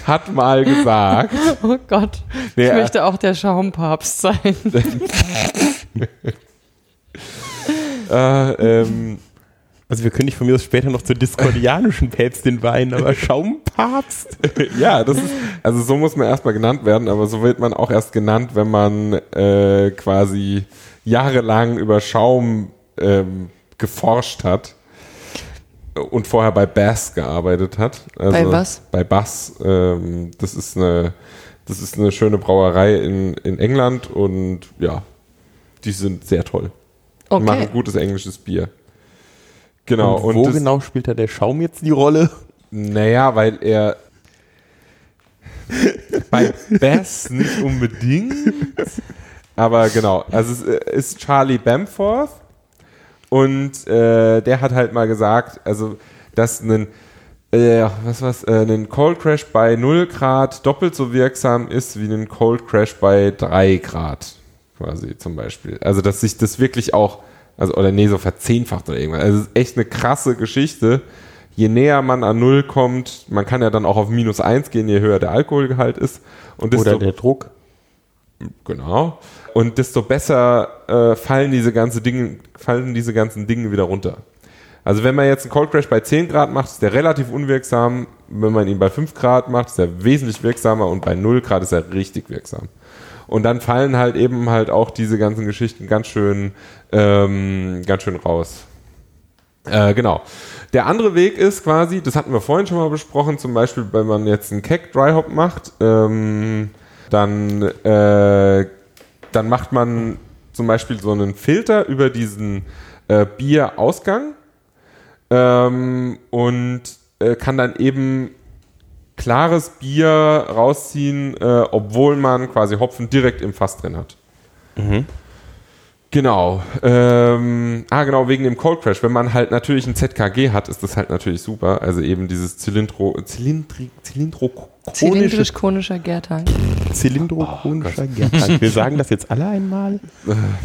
hat mal gesagt, Oh Gott, ich möchte auch der Schaumpapst sein. äh, ähm, Also wir können nicht von mir aus später noch zur diskordianischen Päpstin weihen, aber Schaumpapst? ja, das ist, also so muss man erstmal genannt werden, aber so wird man auch erst genannt, wenn man äh, quasi jahrelang über Schaum ähm, geforscht hat und vorher bei Bass gearbeitet hat. Also Bei was? Bei Bass. Ähm, das ist eine, das ist eine schöne Brauerei in, in England und ja, die sind sehr toll. Die Okay. machen gutes englisches Bier. Genau. und wo das- genau spielt da der Schaum jetzt die Rolle? naja, weil er bei Bass nicht unbedingt. Aber genau, also es äh, ist Charlie Bamforth und äh, der hat halt mal gesagt, also dass ein äh, was was äh, ein Cold Crash bei 0 Grad doppelt so wirksam ist wie ein Cold Crash bei 3 Grad quasi zum Beispiel. Also dass sich das wirklich auch also oder nee so verzehnfacht oder irgendwas. Also es ist echt eine krasse Geschichte. Je näher man an Null kommt, man kann ja dann auch auf minus 1 gehen, je höher der Alkoholgehalt ist. Und desto, Oder der Druck? Genau. Und desto besser äh, fallen diese ganze Dinge, fallen diese ganzen Dinge wieder runter. Also wenn man jetzt einen Cold Crash bei 10 Grad macht, ist der relativ unwirksam. Wenn man ihn bei 5 Grad macht, ist er wesentlich wirksamer und bei 0 Grad ist er richtig wirksam. Und dann fallen halt eben halt auch diese ganzen Geschichten ganz schön, ähm, ganz schön raus. Äh, genau. Der andere Weg ist quasi, das hatten wir vorhin schon mal besprochen, zum Beispiel, wenn man jetzt einen Keck Dry Hop macht, ähm, dann, äh, dann macht man zum Beispiel so einen Filter über diesen äh, Bierausgang ähm, und äh, kann dann eben klares Bier rausziehen, äh, obwohl man quasi Hopfen direkt im Fass drin hat. Genau. Ähm, ah, genau, wegen dem Cold Crash. Wenn man halt natürlich ein ZKG hat, ist das halt natürlich super. Also eben dieses Zylindro, Zylindri, Zylindrokonische. Zylindrisch-konischer Gärtank. Zylindrokonischer Gärtank. Wir sagen das jetzt alle einmal.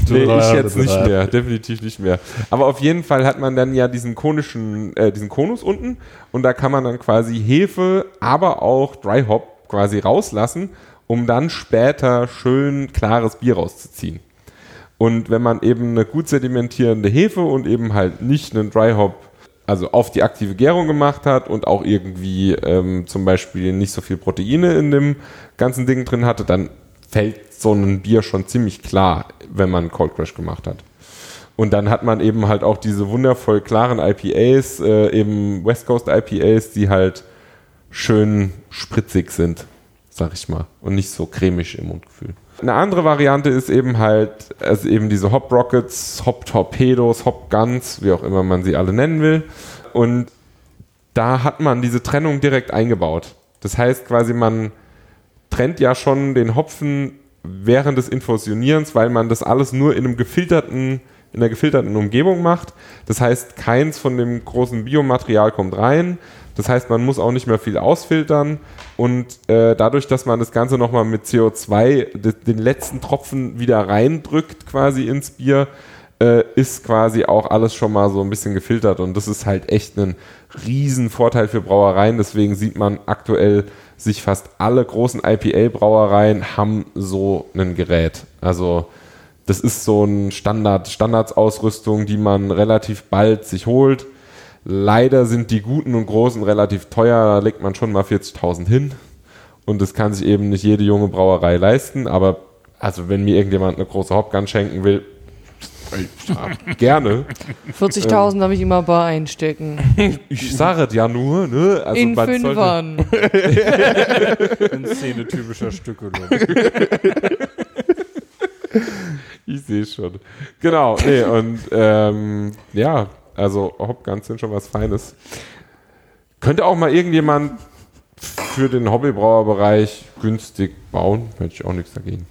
Nee, ich jetzt nicht mehr, definitiv nicht mehr. Aber auf jeden Fall hat man dann ja diesen konischen, äh, diesen Konus unten und da kann man dann quasi Hefe, aber auch Dry Hop quasi rauslassen, um dann später schön klares Bier rauszuziehen. Und wenn man eben eine gut sedimentierende Hefe und eben halt nicht einen Dry Hop, also auf die aktive Gärung gemacht hat und auch irgendwie ähm, zum Beispiel nicht so viel Proteine in dem ganzen Ding drin hatte, dann fällt so ein Bier schon ziemlich klar, wenn man Cold Crash gemacht hat. Und dann hat man eben halt auch diese wundervoll klaren IPAs, äh, eben West Coast IPAs, die halt schön spritzig sind, sag ich mal, und nicht so cremig im Mundgefühl. Eine andere Variante ist eben halt, also eben diese Hop Rockets, Hop Torpedos, Hop Guns, wie auch immer man sie alle nennen will. Und da hat man diese Trennung direkt eingebaut. Das heißt quasi, man trennt ja schon den Hopfen während des Infusionierens, weil man das alles nur in einem gefilterten, in einer gefilterten Umgebung macht. Das heißt, keins von dem großen Biomaterial kommt rein. Das heißt, man muss auch nicht mehr viel ausfiltern. Und äh, dadurch, dass man das Ganze nochmal mit CO2 de- den letzten Tropfen wieder reindrückt quasi ins Bier, äh, ist quasi auch alles schon mal so ein bisschen gefiltert. Und das ist halt echt ein riesen Vorteil für Brauereien. Deswegen sieht man aktuell sich fast alle großen IPA-Brauereien haben so ein Gerät. Also das ist so ein Standard, Standardsausrüstung, die man relativ bald sich holt. Leider sind die guten und großen relativ teuer, da legt man schon mal 40.000 hin. Und das kann sich eben nicht jede junge Brauerei leisten, aber also wenn mir irgendjemand eine große Hopgun schenken will, ja, gerne. 40.000 habe ich immer bar einstecken. Ich sage es ja nur, ne? Also In Fünfern. In Szene typischer Stückelung. Ich sehe schon. Genau, nee, und ähm, ja, also Hopguns sind schon was Feines. Könnte auch mal irgendjemand für den Hobbybrauerbereich günstig bauen, hätte ich auch nichts dagegen.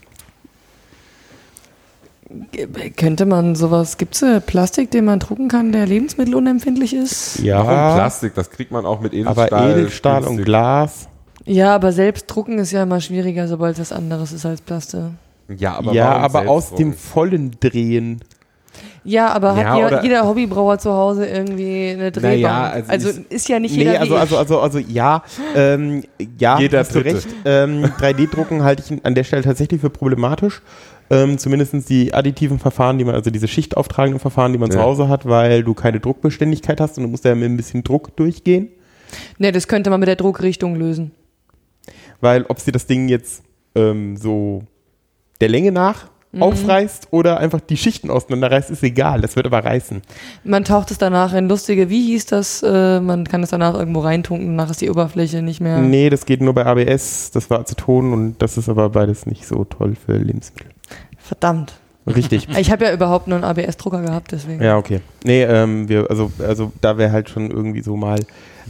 Könnte man sowas, gibt es äh, Plastik, den man drucken kann, der lebensmittelunempfindlich ist? Warum Ja, Plastik? Das kriegt man auch mit Edelstahl. aber Edelstahl und günstig. Glas. Ja, aber selbst drucken ist ja immer schwieriger, sobald es was anderes ist als Plastik. Ja, aber, ja, warum aber aus dem vollen Drehen. Ja, aber Ja, hat ja, oder- jeder Hobbybrauer zu Hause irgendwie eine Drehbank? Naja, also also ist- ist ja nicht Nee, jeder also, also, also, also ja, ähm, ja, Jeder hast du recht. Ähm, 3D-Drucken halte ich an der Stelle tatsächlich für problematisch. Ähm, Zumindest die additiven Verfahren, die man, also diese schichtauftragenden Verfahren, die man zu Ja. Hause hat, weil du keine Druckbeständigkeit hast und du musst ja mit ein bisschen Druck durchgehen. Ne, das könnte man mit der Druckrichtung lösen. Weil ob sie das Ding jetzt ähm, so der Länge nach aufreißt oder einfach die Schichten auseinanderreißt, ist egal. Das wird aber reißen. Man taucht es danach in lustige, wie hieß das? Äh, man kann es danach irgendwo reintunken, danach ist die Oberfläche nicht mehr. Nee, das geht nur bei ABS. Das war Aceton und das ist aber beides nicht so toll für Lebensmittel. Verdammt. Richtig. Ich habe ja überhaupt nur einen ABS-Drucker gehabt, deswegen. Ja, okay. Nee, ähm, wir, also, also da wäre halt schon irgendwie so mal.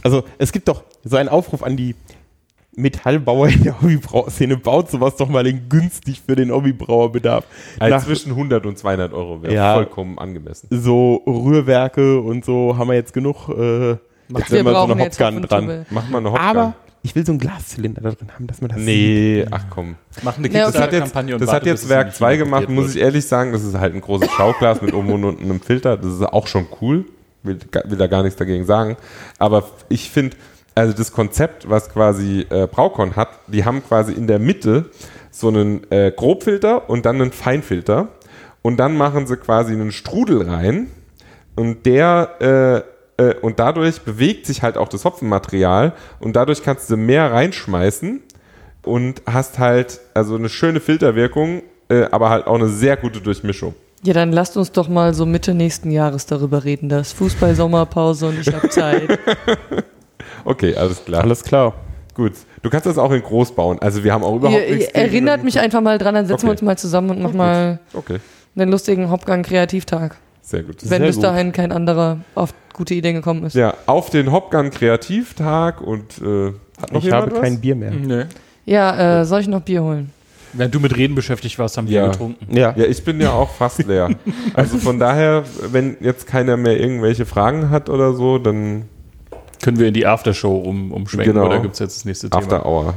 Also es gibt doch so einen Aufruf an die Metallbauer in der Hobbybrauerszene, baut sowas doch mal in günstig für den Hobbybrauerbedarf. Also Nach- zwischen 100 und 200 Euro wäre Ja. vollkommen angemessen. So Rührwerke und so haben wir jetzt genug. Äh, jetzt Wir sind wir so eine jetzt Hopgun dran. Mach mal eine Hopgun. Aber ich will so einen Glaszylinder da drin haben, dass man das sieht. nee, ach komm. Machen eine Ja, okay. Das hat jetzt, Kickstarter-Kampagne und das warte, hat jetzt Werk in 2 China gemacht, muss ich ehrlich sagen. Das ist halt ein großes Schauglas mit oben und unten einem Filter. Das ist auch schon cool. Will, will da gar nichts dagegen sagen. Aber ich finde, also das Konzept, was quasi äh, Braukon hat, die haben quasi in der Mitte so einen äh, Grobfilter und dann einen Feinfilter. Und dann machen sie quasi einen Strudel rein. Und der äh, äh, und dadurch bewegt sich halt auch das Hopfenmaterial und dadurch kannst du mehr reinschmeißen und hast halt also eine schöne Filterwirkung, äh, aber halt auch eine sehr gute Durchmischung. Ja, dann lasst uns doch mal so Mitte nächsten Jahres darüber reden. Das Fußball Sommerpause und ich habe Zeit. Okay, alles klar. Alles klar. Gut. Du kannst das auch in groß bauen. Also wir haben auch überhaupt ihr, nichts erinnert mich einfach mal dran, dann setzen wir Okay. uns mal zusammen und machen gut. mal Okay, einen lustigen Hopgang-Kreativtag. sehr gut. Wenn Sehr bis gut. dahin kein anderer auf gute Ideen gekommen ist. Ja, auf den Hopgun Kreativtag und äh, hat noch Ich habe was? kein Bier mehr. Nee. Ja, äh, soll ich noch Bier holen? Während du mit Reden beschäftigt warst, haben wir Ja. getrunken. Ja. Ja, ich bin ja auch fast leer. Also von daher, wenn jetzt keiner mehr irgendwelche Fragen hat oder so, dann Können wir in die Aftershow um, umschwenken Genau. oder gibt es jetzt das nächste Thema? After Hour.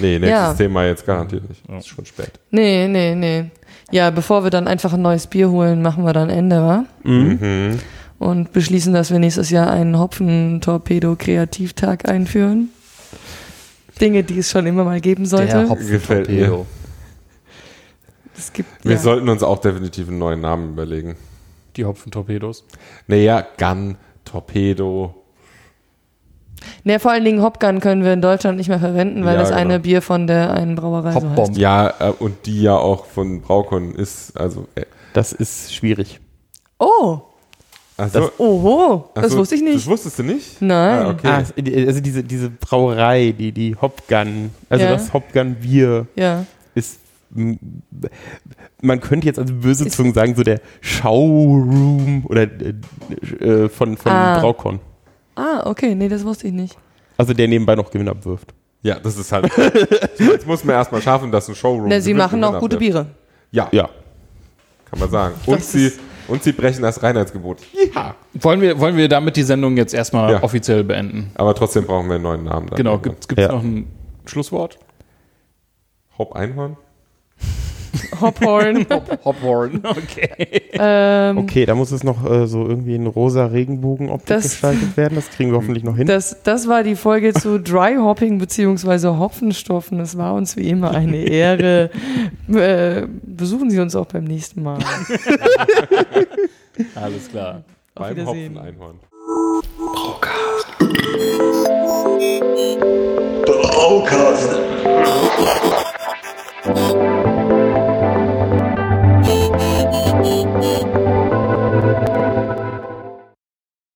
Nee, nächstes Ja. Thema jetzt garantiert nicht. Ist schon spät. Nee, nee, nee. Ja, bevor wir dann einfach ein neues Bier holen, machen wir dann Ende, wa? Mhm. Und beschließen, dass wir nächstes Jahr einen Hopfen-Torpedo-Kreativtag einführen. Dinge, die es schon immer mal geben sollte. Gefällt mir. es gibt, Wir ja. sollten uns auch definitiv einen neuen Namen überlegen. Die Hopfentorpedos. Naja, Gun, Torpedo. Nee, vor allen Dingen Hopgun können wir in Deutschland nicht mehr verwenden, weil Ja, das eine genau. Bier von der einen Brauerei so Hopbomb. heißt. Ja, äh, und die ja auch von Braukon ist. Also, äh, Das ist schwierig. Oh, also oho, das also, wusste ich Das nicht. wusstest du nicht? Nein. Ah, okay. Ah, es- also diese, diese Brauerei, die, die Hopgun, also Ja. das Hopgun-Bier Ja. ist, man könnte jetzt also böse Zungen sagen, so der Showroom oder äh, äh, von, von Ah. Braukon. Ah, okay, nee, das wusste ich nicht. Also der nebenbei noch Gewinn abwirft. Ja, das ist halt. jetzt muss man erstmal schaffen, dass ein Showroom. Na, sie machen auch gute. Biere. Ja, Ja. kann man sagen. Und Das sie, und sie brechen das Reinheitsgebot. Ja. Wollen wir, wollen wir damit die Sendung jetzt erstmal Ja. offiziell beenden? Aber trotzdem brauchen wir einen neuen Namen. dafür. Genau, gibt es Ja. noch ein Schlusswort? Hop Einhorn? Hophorn. Hopwarn. Okay. ähm, Okay, da muss es noch äh, so irgendwie in rosa Regenbogen-Optik Das- gestaltet werden. Das kriegen wir hoffentlich noch hin. Das, das war die Folge zu Dry Hopping bzw. Hopfenstoffen. Es war uns wie immer eine Ehre. äh, besuchen Sie uns auch beim nächsten Mal. Alles klar. Auf Beim. Hopfen Einhorn. Braucast.